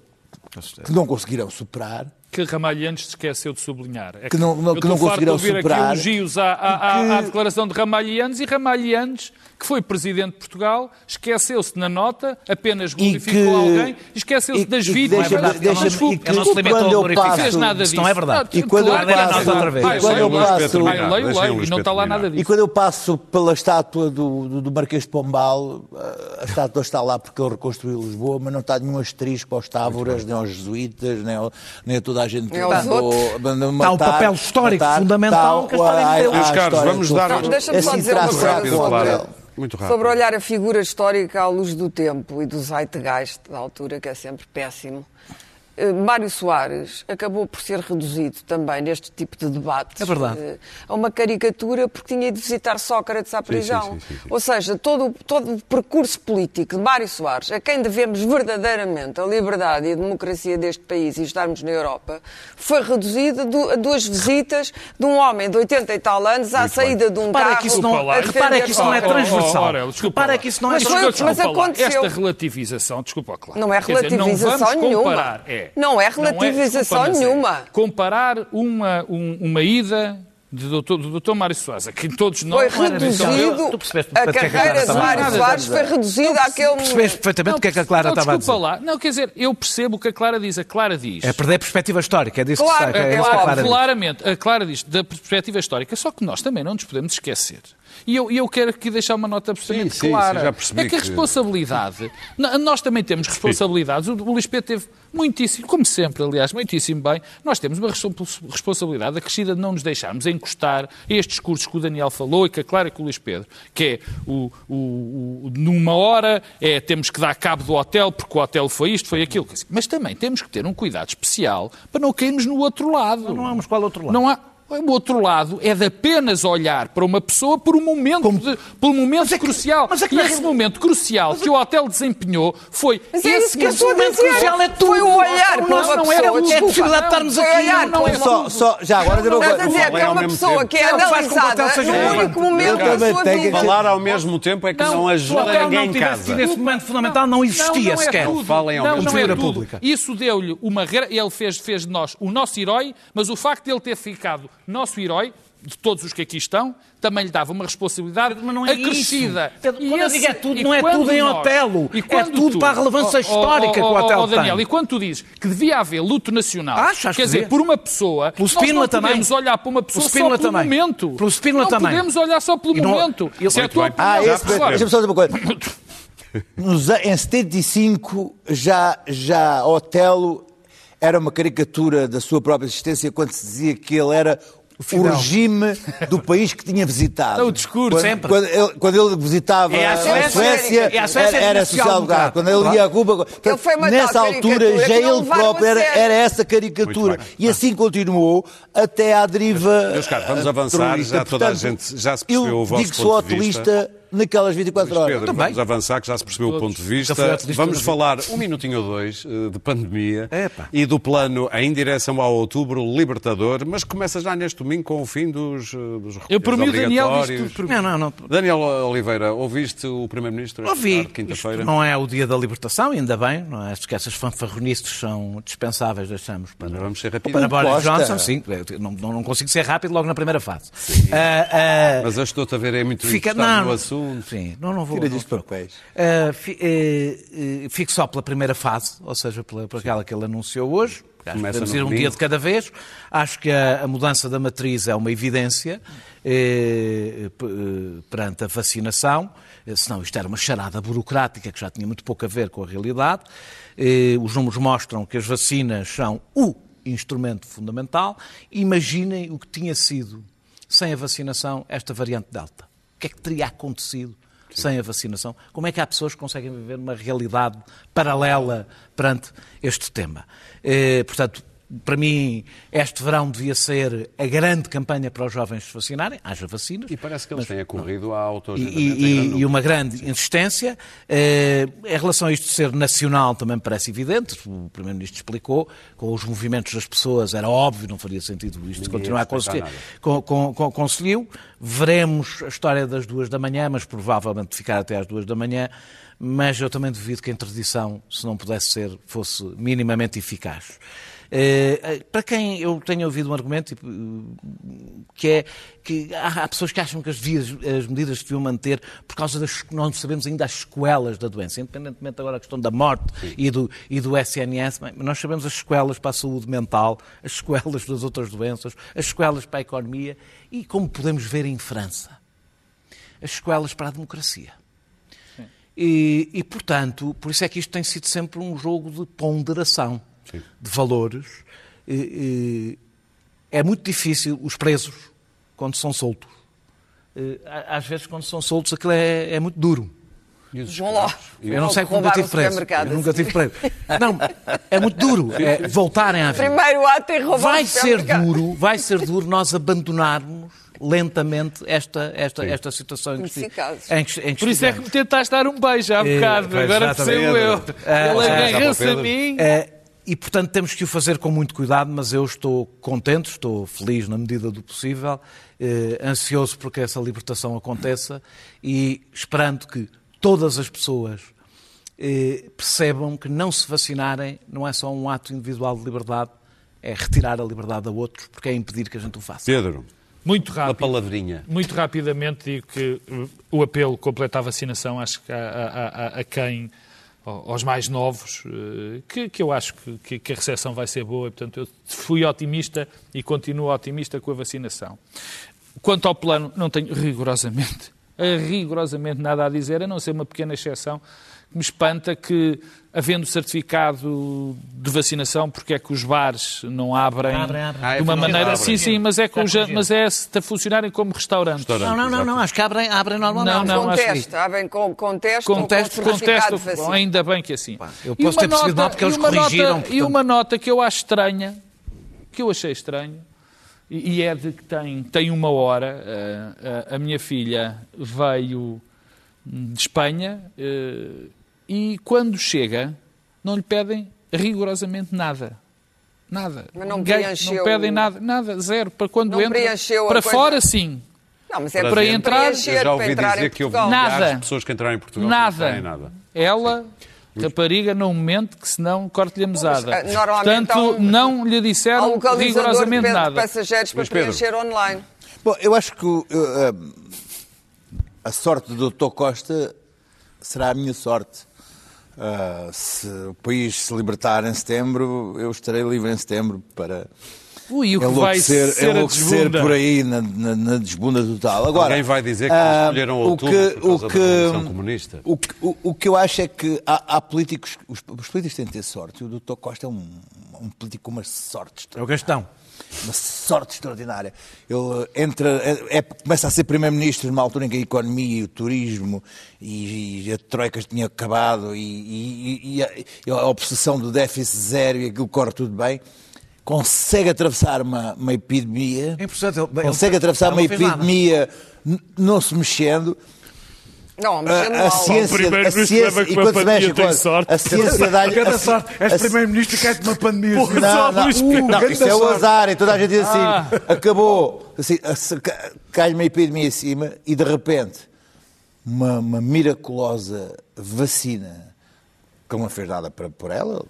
Speaker 6: que não conseguirão superar
Speaker 3: que Ramalhantes se esqueceu de sublinhar.
Speaker 6: É que, que não, não, que não conseguiram
Speaker 3: superar.
Speaker 6: aqui
Speaker 3: elogios à, à, que... à, declaração de Ramalhantes e Ramalhantes, que foi Presidente de Portugal, esqueceu-se na nota, apenas glorificou que... alguém, esqueceu-se das vítimas.
Speaker 2: Deixa, deixa, deixa, desculpe, não se limitou a glorificar.
Speaker 3: fez nada disso.
Speaker 2: não é verdade.
Speaker 6: E quando
Speaker 2: claro,
Speaker 6: eu passo,
Speaker 2: outra vez.
Speaker 6: E quando eu passo,
Speaker 3: leio, leio, e não está lá nada disso.
Speaker 6: E quando eu passo pela estátua do, do, do Marquês de Pombal, a estátua está lá porque ele reconstruiu Lisboa, mas não está nenhum asterisco aos távoras, nem aos jesuítas, nem, nem a toda a gente que
Speaker 2: Está o papel histórico matar, fundamental que a história
Speaker 1: Meus caros, vamos dar...
Speaker 5: Deixa-me só dizer uma coisa. sobre, muito rápido. Sobre olhar a figura histórica à luz do tempo e do zeitgeist da altura, que é sempre péssimo. Eh, Mário Soares acabou por ser reduzido também neste tipo de debate
Speaker 2: é verdade. Eh,
Speaker 5: a uma caricatura porque tinha de visitar Sócrates à prisão. Sim, sim, sim, Ou seja, todo, todo o percurso político de Mário Soares, a quem devemos verdadeiramente a liberdade e a democracia deste país e estarmos na Europa, foi reduzido a duas visitas de um homem de 80 e tal anos à Muito saída bem. de um
Speaker 2: repara
Speaker 5: carro.
Speaker 2: Que isso não, repara que isso não é transversal. Oh, oh, repara que isso não é transversal.
Speaker 5: Mas aconteceu.
Speaker 3: Esta relativização, desculpa, claro.
Speaker 5: Não é relativização
Speaker 3: dizer, não
Speaker 5: nenhuma.
Speaker 3: Comparar, é,
Speaker 5: não é relativização não é, nenhuma.
Speaker 3: comparar uma, um, uma ida de doutor, do doutor Mário Soares, que todos nós...
Speaker 5: Foi reduzido, a carreira de Mário Soares foi reduzida àquele...
Speaker 2: Percebeste perfeitamente o que é que a Clara estava a dizer.
Speaker 3: lá. Não, quer dizer, eu percebo o que a Clara diz. A Clara diz...
Speaker 2: É perder a perspectiva histórica, é disso
Speaker 5: claro,
Speaker 2: que, é,
Speaker 5: é,
Speaker 2: é
Speaker 5: claro,
Speaker 2: a Clara
Speaker 3: Claramente, diz. a Clara diz da perspectiva histórica, só que nós também não nos podemos esquecer. E eu, eu quero aqui deixar uma nota absolutamente
Speaker 1: sim,
Speaker 3: clara.
Speaker 1: Sim,
Speaker 3: é que a responsabilidade... Nós também temos responsabilidades. O Luís Pedro teve muitíssimo, como sempre, aliás, muitíssimo bem, nós temos uma responsabilidade acrescida de não nos deixarmos encostar a estes discursos que o Daniel falou e que a Clara e que o Luís Pedro, que é o, o, o, numa hora é temos que dar cabo do hotel porque o hotel foi isto, foi aquilo. Mas também temos que ter um cuidado especial para não cairmos no outro lado. Não,
Speaker 2: não há qual outro lado.
Speaker 3: Não há, o outro lado é de apenas olhar para uma pessoa por um momento, de, por um momento é que, crucial. É que, e esse momento crucial que o hotel desempenhou foi
Speaker 5: mas é
Speaker 3: esse
Speaker 5: que momento crucial é tudo.
Speaker 2: Foi o olhar
Speaker 5: para uma
Speaker 2: não,
Speaker 5: pessoa.
Speaker 2: É a possibilidade de estarmos aqui.
Speaker 5: Olhar,
Speaker 2: não
Speaker 6: é só, só, já agora
Speaker 5: não, não, não, dizer que é uma pessoa que é analisada no único momento da sua vida.
Speaker 1: Falar ao mesmo tempo é que não ajuda ninguém em casa.
Speaker 2: Nesse momento fundamental não existia sequer.
Speaker 1: Falem ao mesmo
Speaker 3: tempo. Isso deu-lhe uma... Ele fez de nós o nosso herói, mas o facto de ele ter ficado nosso herói de todos os que aqui estão, também lhe dava uma responsabilidade mas não é acrescida.
Speaker 2: Isso. Quando esse, eu digo é tudo, não é tudo em nós, Otelo. é tudo tu, para a relevância oh, histórica oh, oh, que o Otelo oh,
Speaker 3: Daniel,
Speaker 2: tem.
Speaker 3: E quando tu dizes que devia haver luto nacional,
Speaker 2: Acho,
Speaker 3: quer dizer, por uma pessoa,
Speaker 2: pelo nós não
Speaker 3: também. podemos olhar para uma pessoa só pelo também. momento.
Speaker 2: Pelo Spínola
Speaker 3: não
Speaker 2: também.
Speaker 3: podemos olhar só pelo não, momento.
Speaker 6: Eu,
Speaker 3: Se é a tua
Speaker 6: ah, esse, Deixa-me só dizer uma coisa. Nos, em 75, já, já Otelo era uma caricatura da sua própria existência quando se dizia que ele era o, regime do país que tinha visitado.
Speaker 2: Não, o discurso,
Speaker 6: quando,
Speaker 2: sempre.
Speaker 6: Quando ele, quando ele visitava é a Suécia, a Suécia, é a Suécia era, era social-democrata. Quando ele ia a Cuba... nessa altura já ele próprio era, era, essa caricatura. E assim continuou até à deriva
Speaker 1: Meus caros, vamos avançar. Já toda a gente já se percebeu o vosso
Speaker 6: ponto de vista naquelas 24 horas.
Speaker 1: Pedro, vamos avançar, que já se percebeu Todos. o ponto de vista. Vamos falar um minutinho ou dois eh, de pandemia
Speaker 2: Epa.
Speaker 1: e do plano em direção ao outubro libertador, mas começa já neste domingo com o fim dos, eh, dos
Speaker 3: Eu, por mim, o Daniel disse
Speaker 2: Não, não, não.
Speaker 1: Daniel Oliveira, ouviste o Primeiro-Ministro?
Speaker 2: Ouvi. Quinta-feira. Não é o dia da libertação, ainda bem. Não é? Acho que essas fanfarronices são dispensáveis, deixamos para,
Speaker 1: mas vamos ser rápidos.
Speaker 2: para Boris Johnson. Sim, não, não, consigo ser rápido logo na primeira fase. Uh, uh,
Speaker 1: mas eu estou-te a ver é muito fica, não, no assunto.
Speaker 2: Sim, não, não vou.
Speaker 6: Tira disto para pés.
Speaker 2: Uh, fi, uh, uh, fico só pela primeira fase, ou seja, pela, por aquela que ele anunciou hoje. Podemos ir um dia de cada vez. Acho que a, a mudança da matriz é uma evidência eh, perante a vacinação, senão isto era uma charada burocrática que já tinha muito pouco a ver com a realidade. Eh, os números mostram que as vacinas são o instrumento fundamental. Imaginem o que tinha sido, sem a vacinação, esta variante Delta. O que é que teria acontecido sem a vacinação. Como é que há pessoas que conseguem viver numa realidade paralela perante este tema? Eh, portanto, para mim, este verão devia ser a grande campanha para os jovens se vacinarem, haja vacinas.
Speaker 1: E parece que eles têm acorrido à
Speaker 2: e, e, e, uma grande insistência. Uh, em relação a isto de ser nacional, também me parece evidente. O Primeiro-Ministro explicou, com os movimentos das pessoas, era óbvio, não faria sentido isto Ninguém continuar a conseguir. Com, com, com, conseguiu. Veremos a história das duas da manhã, mas provavelmente ficar até às duas da manhã. Mas eu também duvido que a interdição, se não pudesse ser, fosse minimamente eficaz. Eh, eh, para quem eu tenho ouvido um argumento tipo, que é que há, pessoas que acham que as, vias, as medidas deviam manter por causa das não sabemos ainda as sequelas da doença, independentemente agora da questão da morte e do, e do SNS, nós sabemos as sequelas para a saúde mental, as sequelas das outras doenças, as sequelas para a economia e, como podemos ver em França, as sequelas para a democracia. E, e, portanto, por isso é que isto tem sido sempre um jogo de ponderação. Sim. de valores, é muito difícil os presos, quando são soltos. Às vezes, quando são soltos, aquilo é, é muito duro.
Speaker 5: Vão lá.
Speaker 2: Eu não sei como nunca tive preso. Eu nunca tive preso. Não, é muito duro. É voltarem à vida.
Speaker 5: Primeiro ato em roubar
Speaker 2: vai ser duro, vai ser duro nós abandonarmos lentamente esta, esta, esta situação em que, em que, em que
Speaker 3: Por isso é que me tentaste dar um beijo há bocado, é, agora percebo eu. Ele agarrou-se a mim.
Speaker 2: É, e, portanto, temos que o fazer com muito cuidado, mas eu estou contente, estou feliz na medida do possível, eh, ansioso por que essa libertação aconteça e esperando que todas as pessoas eh, percebam que não se vacinarem não é só um ato individual de liberdade, é retirar a liberdade a outros, porque é impedir que a gente o faça.
Speaker 1: Pedro.
Speaker 3: Muito rápido.
Speaker 1: Uma palavrinha.
Speaker 3: Muito rapidamente digo que o apelo completa a vacinação, acho que a, a, a quem aos mais novos, eh, que, que eu acho que, que, a recepção vai ser boa. E, portanto, eu fui otimista e continuo otimista com a vacinação. Quanto ao plano, não tenho rigorosamente, rigorosamente nada a dizer, a não ser uma pequena exceção me espanta que, havendo certificado de vacinação, porque é que os bares não abrem abre, abre. Ah, é de uma maneira. Abre. Sim, sim, mas é, com, mas é a funcionarem como restaurantes.
Speaker 2: Não, não, não, não, acho que abrem, abrem normalmente.
Speaker 5: Não, não, com teste, que... abrem com, com teste, com, teste, com, teste,
Speaker 3: ainda bem que assim.
Speaker 2: Eu posso ter percebido mal porque eles corrigiram.
Speaker 3: Nota, E uma nota que eu acho estranha, que eu achei estranho, e é de que tem, tem uma hora, a, eh, a, a minha filha veio de Espanha uh, e quando chega não lhe pedem rigorosamente nada. Nada.
Speaker 5: Mas não preencheu...
Speaker 3: Não pedem nada, nada, zero. Para quando não entra, para fora sim.
Speaker 5: Não, mas é para, para entrar, eu
Speaker 1: já ouvi
Speaker 5: entrar
Speaker 1: dizer que houve nada. pessoas que entraram em Portugal
Speaker 3: nada.
Speaker 1: nada.
Speaker 3: Ela, sim. rapariga, não mente que senão corte-lhe a mesada. Portanto, um, não lhe disseram rigorosamente nada.
Speaker 5: passageiros para preencher online.
Speaker 6: Bom, eu acho que uh, a sorte do Dr. Costa será a minha sorte. Uh, se o país se libertar em setembro, eu estarei livre em setembro para
Speaker 3: Ui, o que enlouquecer, vai ser enlouquecer
Speaker 6: por aí na, na, na, desbunda total. Agora,
Speaker 1: Alguém vai dizer que uh, escolheram outubro o que, por causa o que, da Revolução Comunista.
Speaker 6: O que, o, o, que eu acho é que há, há políticos, os, os, políticos têm de ter sorte. O doutor Costa é um, um político com uma sorte.
Speaker 2: É o Gastão
Speaker 6: uma sorte extraordinária. Ele entra, é, é, começa a ser primeiro-ministro numa altura em que a economia e o turismo e, e a troika tinha acabado e, e, e, a, a, obsessão do déficit zero e aquilo corre tudo bem. Consegue atravessar uma, uma epidemia, consegue atravessar uma epidemia não se mexendo,
Speaker 5: não, mas a,
Speaker 6: a ciência, a ciência, e quando se mexe com sorte. a ciência dá-lhe...
Speaker 2: Cada sorte, és primeiro-ministro que és de uma pandemia.
Speaker 6: Porra, não, não, uh, não isso é o azar, e toda a gente diz assim, ah. acabou, assim, cai-lhe uma epidemia em cima e de repente uma, uma miraculosa vacina que não fez nada para, por ela,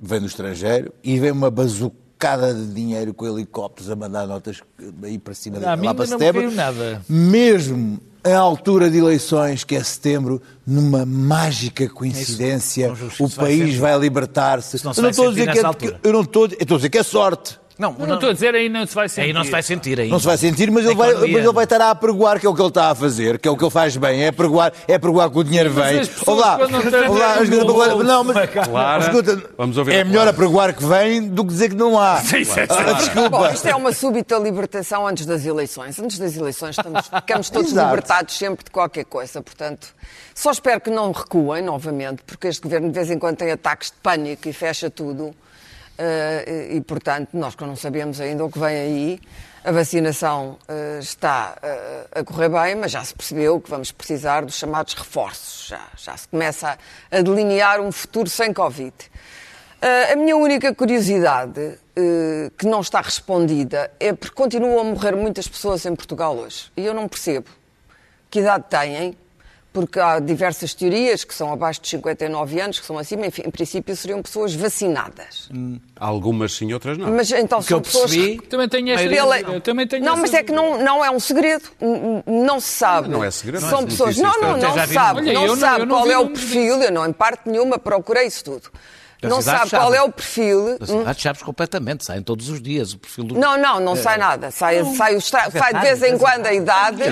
Speaker 6: vem do estrangeiro e vem uma bazucada de dinheiro com helicópteros a mandar notas aí para cima,
Speaker 3: não, lá para setembro. Nada.
Speaker 6: Mesmo a altura de eleições, que é setembro, numa mágica coincidência, o país vai libertar-se.
Speaker 2: Eu não estou a dizer que é,
Speaker 6: eu não estou, eu estou a dizer que é sorte.
Speaker 3: Não, não, não estou a dizer aí não se vai sentir.
Speaker 2: Aí não se vai sentir
Speaker 6: aí. Não se vai sentir, mas, ele vai, mas ele vai estar a apregoar que é o que ele está a fazer, que é o que ele faz bem, é apregoar, é apregoar que o dinheiro vem. Olá, olá, não, mas
Speaker 1: claro, escuta, vamos ouvir
Speaker 6: é melhor apregoar que vem do que dizer que não há.
Speaker 5: Sim, sim, ah, Desculpa. Bom, isto é uma súbita libertação antes das eleições. Antes das eleições estamos, ficamos todos libertados sempre de qualquer coisa, portanto, só espero que não recuem novamente, porque este governo de vez em quando tem ataques de pânico e fecha tudo. Uh, e, portanto, nós que não sabemos ainda o que vem aí, a vacinação uh, está uh, a correr bem, mas já se percebeu que vamos precisar dos chamados reforços. Já, já se começa a, delinear um futuro sem Covid. A minha única curiosidade, que não está respondida, é porque continuam a morrer muitas pessoas em Portugal hoje. E eu não percebo que idade têm, porque há diversas teorias que são abaixo de 59 anos, que são acima, enfim, em princípio seriam pessoas vacinadas.
Speaker 1: Hum, algumas sim, outras não.
Speaker 5: Mas então
Speaker 2: que
Speaker 5: são pessoas.
Speaker 3: Percebi, também tenho esta
Speaker 5: pela...
Speaker 3: eu também tenho
Speaker 5: Não, mas é que não, não é um segredo. Não se sabe.
Speaker 1: Não é segredo.
Speaker 5: São
Speaker 1: não é
Speaker 5: pessoas. Não, não, não, não se sabe.
Speaker 3: Olha,
Speaker 5: não
Speaker 3: eu
Speaker 5: se sabe
Speaker 3: eu não
Speaker 5: qual é o perfil. Eu não, em parte nenhuma, procurei isso tudo. Não sabe qual
Speaker 2: sabe.
Speaker 5: é o perfil.
Speaker 2: Das cidades sabes completamente, saem todos os dias o perfil do...
Speaker 5: Não, não, não sai nada. Sai, sai, o estra... sai de vez em quando a idade.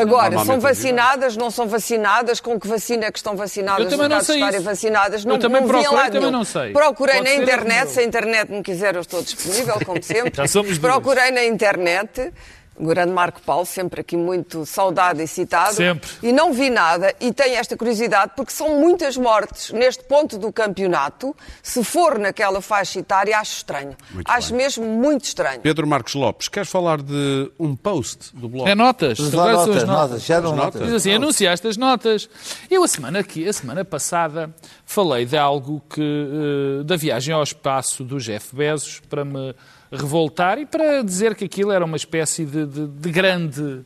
Speaker 3: Agora,
Speaker 5: são
Speaker 1: é
Speaker 5: vacinadas, não são vacinadas, com que vacina é que estão vacinadas?
Speaker 3: Eu também não sei
Speaker 5: estarem vacinadas,
Speaker 3: Eu
Speaker 5: não,
Speaker 3: também
Speaker 5: não
Speaker 3: procurei, também não sei.
Speaker 5: Procurei
Speaker 3: Pode
Speaker 5: na internet, se a internet me quiser, eu estou disponível, como sempre.
Speaker 3: Já somos duas.
Speaker 5: Procurei na internet. O grande Marco Paulo, sempre aqui muito saudado e citado.
Speaker 3: Sempre.
Speaker 5: E não vi nada e tenho esta curiosidade porque são muitas mortes neste ponto do campeonato. Se for naquela faixa etária, acho estranho.
Speaker 1: Muito
Speaker 5: acho
Speaker 1: bem.
Speaker 5: mesmo muito estranho.
Speaker 1: Pedro Marcos Lopes, queres falar de um post do blog?
Speaker 3: É notas. Agora
Speaker 6: lá
Speaker 3: são as
Speaker 6: notas, notas, já
Speaker 1: As
Speaker 6: notas.
Speaker 1: notas.
Speaker 3: Diz assim, anunciaste as notas. Eu, a semana, aqui, a semana passada, falei de algo que, eh, da viagem ao espaço do Jeff Bezos para me revoltar e para dizer que aquilo era uma espécie de, de- de grande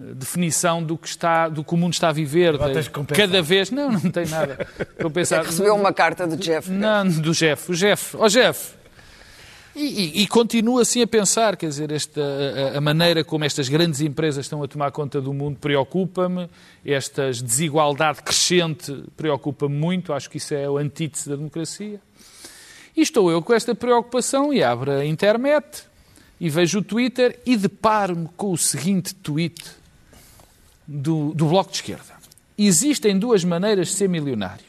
Speaker 3: eh, definição do que, está, do que o mundo está a viver.
Speaker 2: Compensar.
Speaker 3: cada vez... Não, não tem nada. Estou a pensar...
Speaker 5: Recebeu uma carta do Jeff.
Speaker 3: Não, do Jeff. O Jeff. Ó Jeff. E, e, e continuo assim a pensar, quer dizer, esta, a, a maneira como estas grandes empresas estão a tomar conta do mundo preocupa-me, esta desigualdade crescente preocupa-me muito, acho que isso é o antítese da democracia. E estou eu com esta preocupação e abro a internet e vejo o Twitter e deparo-me com o seguinte tweet do, do Bloco de Esquerda. Existem duas maneiras de ser milionário.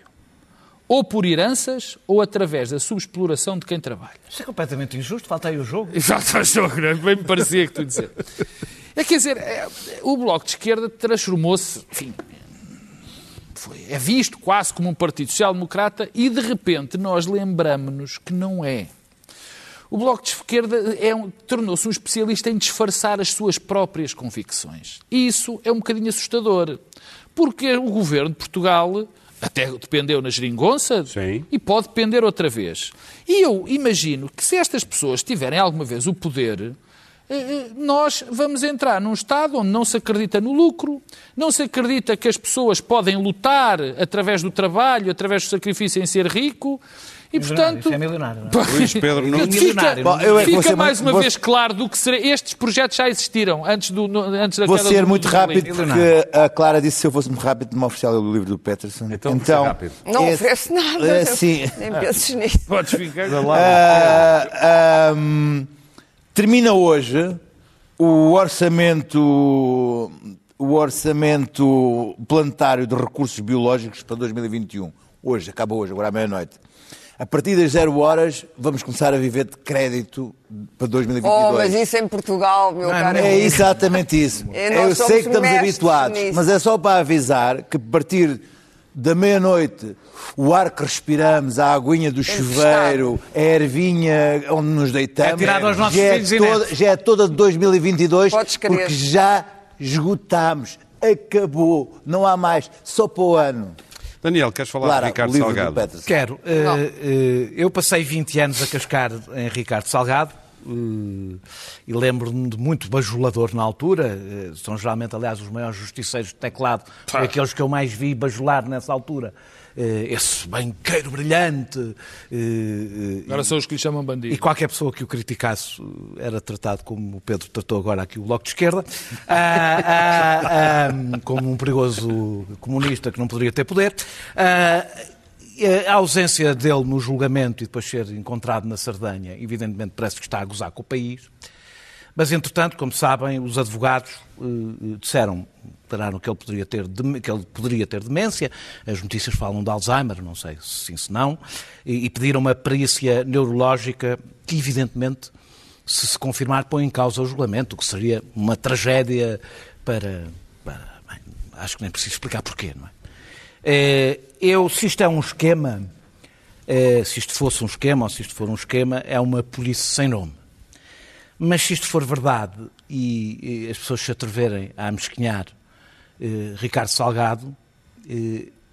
Speaker 3: Ou por heranças ou através da subexploração de quem trabalha.
Speaker 2: Isto é completamente injusto, falta aí o jogo.
Speaker 3: Já faz jogo, é? Bem me parecia que tu dizer. É quer dizer, é, o Bloco de Esquerda transformou-se, enfim, foi, é visto quase como um partido social-democrata e de repente nós lembramos-nos que não é. O Bloco de Esquerda é um- tornou-se um especialista em disfarçar as suas próprias convicções. E isso é um bocadinho assustador, porque o governo de Portugal até dependeu na geringonça
Speaker 1: Sim.
Speaker 3: e pode depender outra vez. E eu imagino que se estas pessoas tiverem alguma vez o poder, nós vamos entrar num Estado onde não se acredita no lucro, não se acredita que as pessoas podem lutar através do trabalho, através do sacrifício em ser rico. E,
Speaker 2: Milionário,
Speaker 3: portanto,
Speaker 2: é milionário, não é?
Speaker 1: Luís Pedro não...
Speaker 3: fica,
Speaker 2: milionário,
Speaker 6: Bom, eu é vou
Speaker 3: fica mais uma
Speaker 6: vou-
Speaker 3: vez claro do que será. Estes projetos já existiram antes, do, no- antes da
Speaker 6: Vou ser
Speaker 3: do
Speaker 6: muito
Speaker 3: do
Speaker 6: rápido
Speaker 3: jornalismo.
Speaker 6: porque a Clara disse que se eu fosse muito rápido me oficial o livro do Peterson.
Speaker 1: Então, rápido.
Speaker 5: Não
Speaker 6: esse-
Speaker 5: oferece nada.
Speaker 6: é, sim.
Speaker 5: Nem penses nisso.
Speaker 3: Podes ficar.
Speaker 6: Ah, ahm, termina hoje o orçamento o orçamento planetário de recursos biológicos para 2021. Hoje, acaba hoje, agora à meia-noite. A partir das zero horas vamos começar a viver de crédito para 2022.
Speaker 5: Oh, mas isso em Portugal, meu caro.
Speaker 6: É exatamente isso.
Speaker 5: É,
Speaker 6: Eu
Speaker 5: somos
Speaker 6: sei que estamos habituados,
Speaker 5: nisso.
Speaker 6: mas é só para avisar que a partir da meia-noite o ar que respiramos, a aguinha do chuveiro, a ervinha onde nos deitamos,
Speaker 2: É tirado aos nossos
Speaker 6: já, é
Speaker 2: filhos e
Speaker 6: toda, já é toda de 2022
Speaker 5: Podes crer.
Speaker 6: porque já esgotámos. Acabou. Não há mais. Só para o ano.
Speaker 1: Daniel, queres falar
Speaker 6: Claro,
Speaker 1: de Ricardo Salgado?
Speaker 2: Quero.
Speaker 5: Não.
Speaker 2: eh, eu passei 20 anos a cascar em Ricardo Salgado e lembro-me de muito bajulador na altura. eh, são geralmente, aliás, os maiores justiceiros de teclado, foi aqueles que eu mais vi bajular nessa altura. Eh, esse banqueiro brilhante. eh,
Speaker 3: Agora são os que lhe chamam
Speaker 2: e
Speaker 3: bandido.
Speaker 2: qualquer pessoa que o criticasse era tratado como o Pedro tratou agora aqui o Bloco de Esquerda, ah, ah, ah, como um perigoso comunista que não poderia ter poder. Ah, a ausência dele no julgamento e depois ser encontrado na Sardanha, evidentemente parece que está a gozar com o país. Mas, entretanto, como sabem, os advogados eh, eh, disseram, declararam que ele, poderia ter, que ele poderia ter demência, as notícias falam de Alzheimer, não sei se sim, se não, e, e pediram uma perícia neurológica que, evidentemente, se se confirmar, põe em causa o julgamento, o que seria uma tragédia para... para- bem, acho que nem preciso explicar porquê, não é? Eh, Eu, se isto é um esquema, eh, se isto fosse um esquema ou se isto for um esquema, é uma polícia sem nome. Mas se isto for verdade e, as pessoas se atreverem a amesquinhar eh, Ricardo Salgado,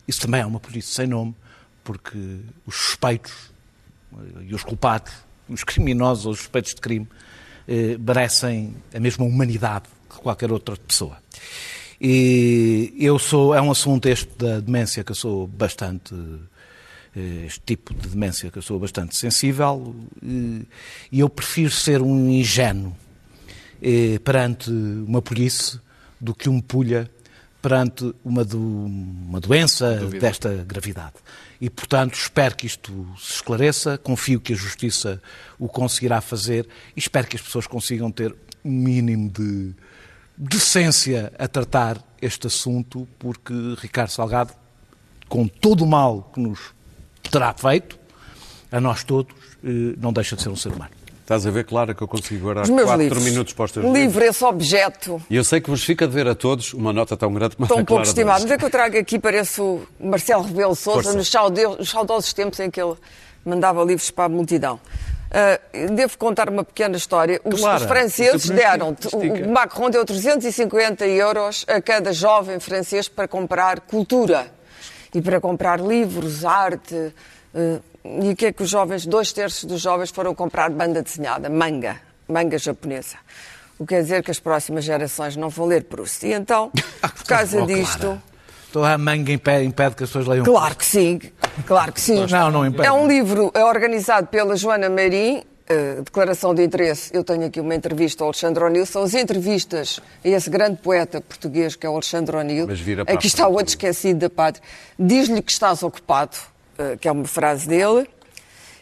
Speaker 2: isso também é uma polícia sem nome, porque os suspeitos e os culpados, os criminosos ou os suspeitos de crime, merecem a mesma humanidade que qualquer outra pessoa. E eu sou, é um assunto este da demência que eu sou bastante eh, este tipo de demência que eu sou bastante sensível eh, e eu prefiro ser um ingênuo eh, perante uma polícia do que um pulha perante uma, do, uma doença desta gravidade. E, portanto, espero que isto se esclareça, confio que a Justiça o conseguirá fazer e espero que as pessoas consigam ter um mínimo de decência a tratar este assunto, porque Ricardo Salgado, com todo o mal que nos terá feito, a nós todos, eh, não deixa de ser um ser humano.
Speaker 1: Estás a ver, Clara, que eu consigo guardar
Speaker 5: Os meus
Speaker 1: 4
Speaker 5: livros.
Speaker 1: minutos para os teus
Speaker 5: Livro,
Speaker 1: livros.
Speaker 5: esse objeto
Speaker 1: E eu sei que vos fica a dever a todos uma nota tão grande como a
Speaker 5: tão pouco
Speaker 1: Clara
Speaker 5: estimado.
Speaker 1: Dois.
Speaker 5: Mas é que eu trago aqui, parece o Marcelo Rebelo Sousa, nos saudosos tempos em que ele mandava livros para a multidão. Ah, devo contar uma pequena história. Os,
Speaker 1: Clara,
Speaker 5: os franceses
Speaker 1: isso para
Speaker 5: deram,
Speaker 1: estica,
Speaker 5: o Macron deu 350 euros a cada jovem francês para comprar cultura e para comprar livros, arte. ah, e o que é que os jovens, dois terços dos jovens foram comprar banda desenhada, manga, manga japonesa. O que quer dizer que as próximas gerações não vão ler Proust. E então, por causa
Speaker 2: Oh,
Speaker 5: disto.
Speaker 2: Estou a manga impede, impede que as pessoas leiam.
Speaker 5: Claro que sim, claro que sim.
Speaker 2: Não, não impede.
Speaker 5: É um livro é organizado pela Joana Marim, eh, Declaração de Interesse. Eu tenho aqui uma entrevista ao Alexandre O'Neill. São as entrevistas a esse grande poeta português que é o Alexandre O'Neill.
Speaker 1: Mas vira para
Speaker 5: Aqui está o outro esquecido da pátria. Diz-lhe que estás ocupado, eh, que é uma frase dele.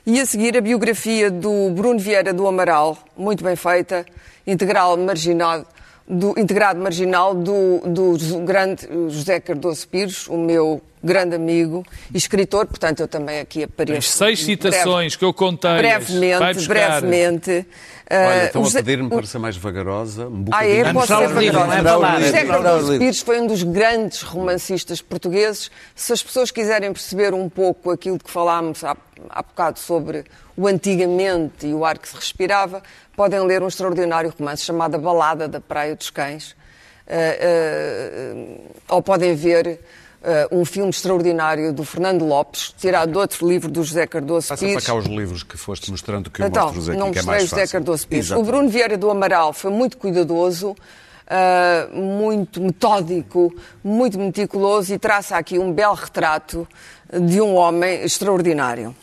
Speaker 5: E a seguir a biografia do Bruno Vieira do Amaral, muito bem feita, integral marginal, do, integrado marginal do, do grande José Cardoso Pires, o meu grande amigo e escritor, portanto eu também aqui apareço.
Speaker 3: Tens seis
Speaker 5: breve-
Speaker 3: citações que eu contei.
Speaker 5: Brevemente, brevemente.
Speaker 1: Olha,
Speaker 5: eh,
Speaker 1: estão
Speaker 5: o
Speaker 1: a pedir-me para ser mais vagarosa. Um
Speaker 5: ah, é? Posso ser vagarosa. José. Cardoso Pires foi um dos grandes romancistas portugueses. Se as pessoas quiserem perceber um pouco aquilo que falámos há, há bocado sobre o antigamente e o ar que se respirava, podem ler um extraordinário romance chamado A Balada da Praia dos Cães. Eh, eh, ou podem ver eh, um filme extraordinário do Fernando Lopes, tirado de outro livro do José Cardoso
Speaker 1: Passa para
Speaker 5: Pires.
Speaker 1: cá os livros que foste mostrando que eu
Speaker 5: Então,
Speaker 1: mostro-vos aqui,
Speaker 5: não
Speaker 1: que é mais
Speaker 5: o José
Speaker 1: fácil.
Speaker 5: Cardoso Pires. O
Speaker 1: Exato.
Speaker 5: Bruno Vieira do Amaral foi muito cuidadoso, ah, muito metódico, muito meticuloso e traça aqui um belo retrato de um homem extraordinário.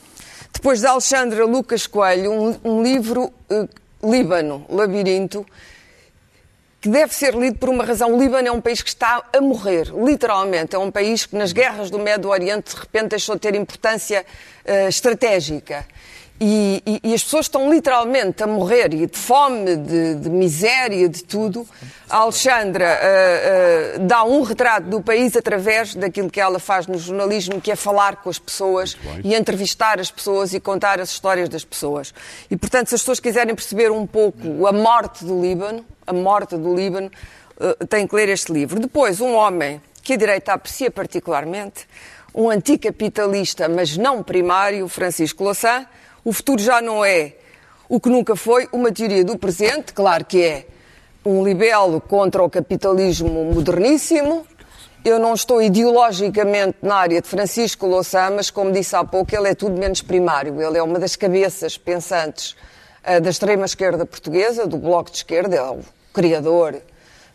Speaker 5: Depois de Alexandra Lucas Coelho, um, um livro eh, Líbano, Labirinto, que deve ser lido por uma razão. O Líbano é um país que está a morrer, literalmente. É um país que nas guerras do Médio Oriente de repente deixou de ter importância eh, estratégica. E, e- e as pessoas estão literalmente a morrer, e de fome, de, de miséria, de tudo. A Alexandra eh, eh, dá um retrato do país através daquilo que ela faz no jornalismo, que é falar com as pessoas e entrevistar as pessoas e contar as histórias das pessoas. E, portanto, se as pessoas quiserem perceber um pouco a morte do Líbano, a morte do Líbano, eh, têm que ler este livro. Depois, um homem que a direita aprecia particularmente, um anticapitalista, mas não primário, Francisco Louçã. O futuro já não é o que nunca foi, uma teoria do presente, claro que é um libelo contra o capitalismo moderníssimo. Eu não estou ideologicamente na área de Francisco Louçã, mas como disse há pouco, ele é tudo menos primário. Ele é uma das cabeças pensantes eh, da extrema-esquerda portuguesa, do Bloco de Esquerda, é o criador,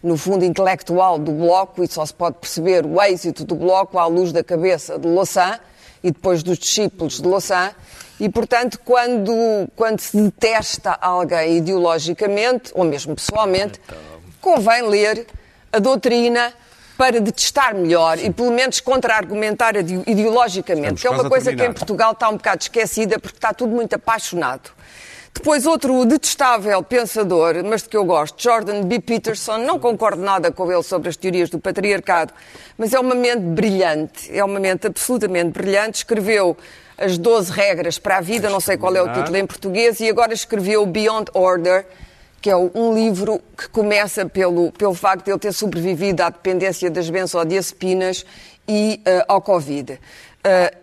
Speaker 5: no fundo, intelectual do Bloco, e só se pode perceber o êxito do Bloco à luz da cabeça de Louçã e depois dos discípulos de Louçã. E, portanto, quando, quando se detesta alguém ideologicamente, ou mesmo pessoalmente, convém ler a doutrina para detestar melhor e, pelo menos, contra-argumentar ide- ideologicamente,
Speaker 1: Estamos
Speaker 5: que é uma coisa que em. Portugal está um bocado esquecida porque está tudo muito apaixonado. Depois, outro detestável pensador, mas de que eu gosto, Jordan B. Peterson, não concordo nada com ele sobre as teorias do patriarcado, mas é uma mente brilhante, é uma mente absolutamente brilhante. Escreveu as 12 regras para a vida, não sei qual é o título em português, e agora escreveu Beyond Order, que é um livro que começa pelo, pelo facto de ele ter sobrevivido à dependência das benzodiazepinas e eh, ao Covid. Eh,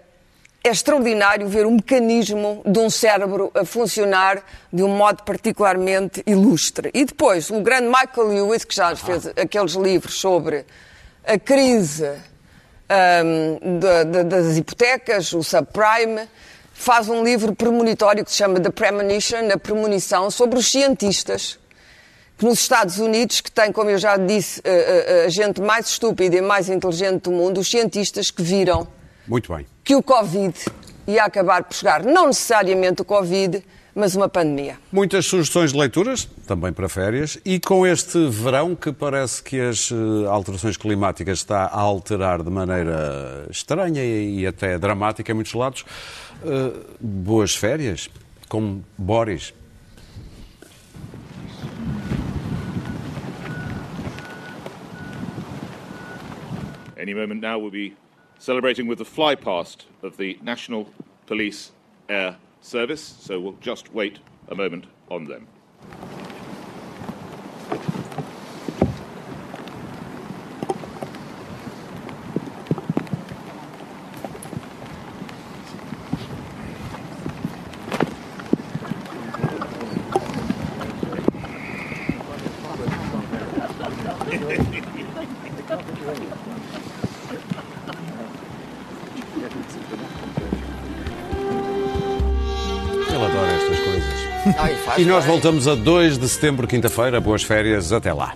Speaker 5: é extraordinário ver o mecanismo de um cérebro a funcionar de um modo particularmente ilustre. E depois, o grande Michael Lewis, que já fez aqueles livros sobre a crise um, de, de, das hipotecas, o subprime, faz um livro premonitório que se chama The Premonition, a premonição, sobre os cientistas que nos Estados Unidos, que tem, como eu já disse, a, a, a gente mais estúpida e mais inteligente do mundo, os cientistas que viram que o Covid ia acabar por chegar, não necessariamente o Covid, mas uma pandemia.
Speaker 1: Muitas sugestões de leituras, também para férias, e com este verão que parece que as eh, alterações climáticas está a alterar de maneira estranha e até dramática em muitos lados, uh, boas férias, como Boris.
Speaker 7: Any moment now we'll be celebrating with the fly past of the National Police Air Service, so we'll just wait a moment on them.
Speaker 1: E nós voltamos a 2 de setembro, quinta-feira. Boas férias. Até lá.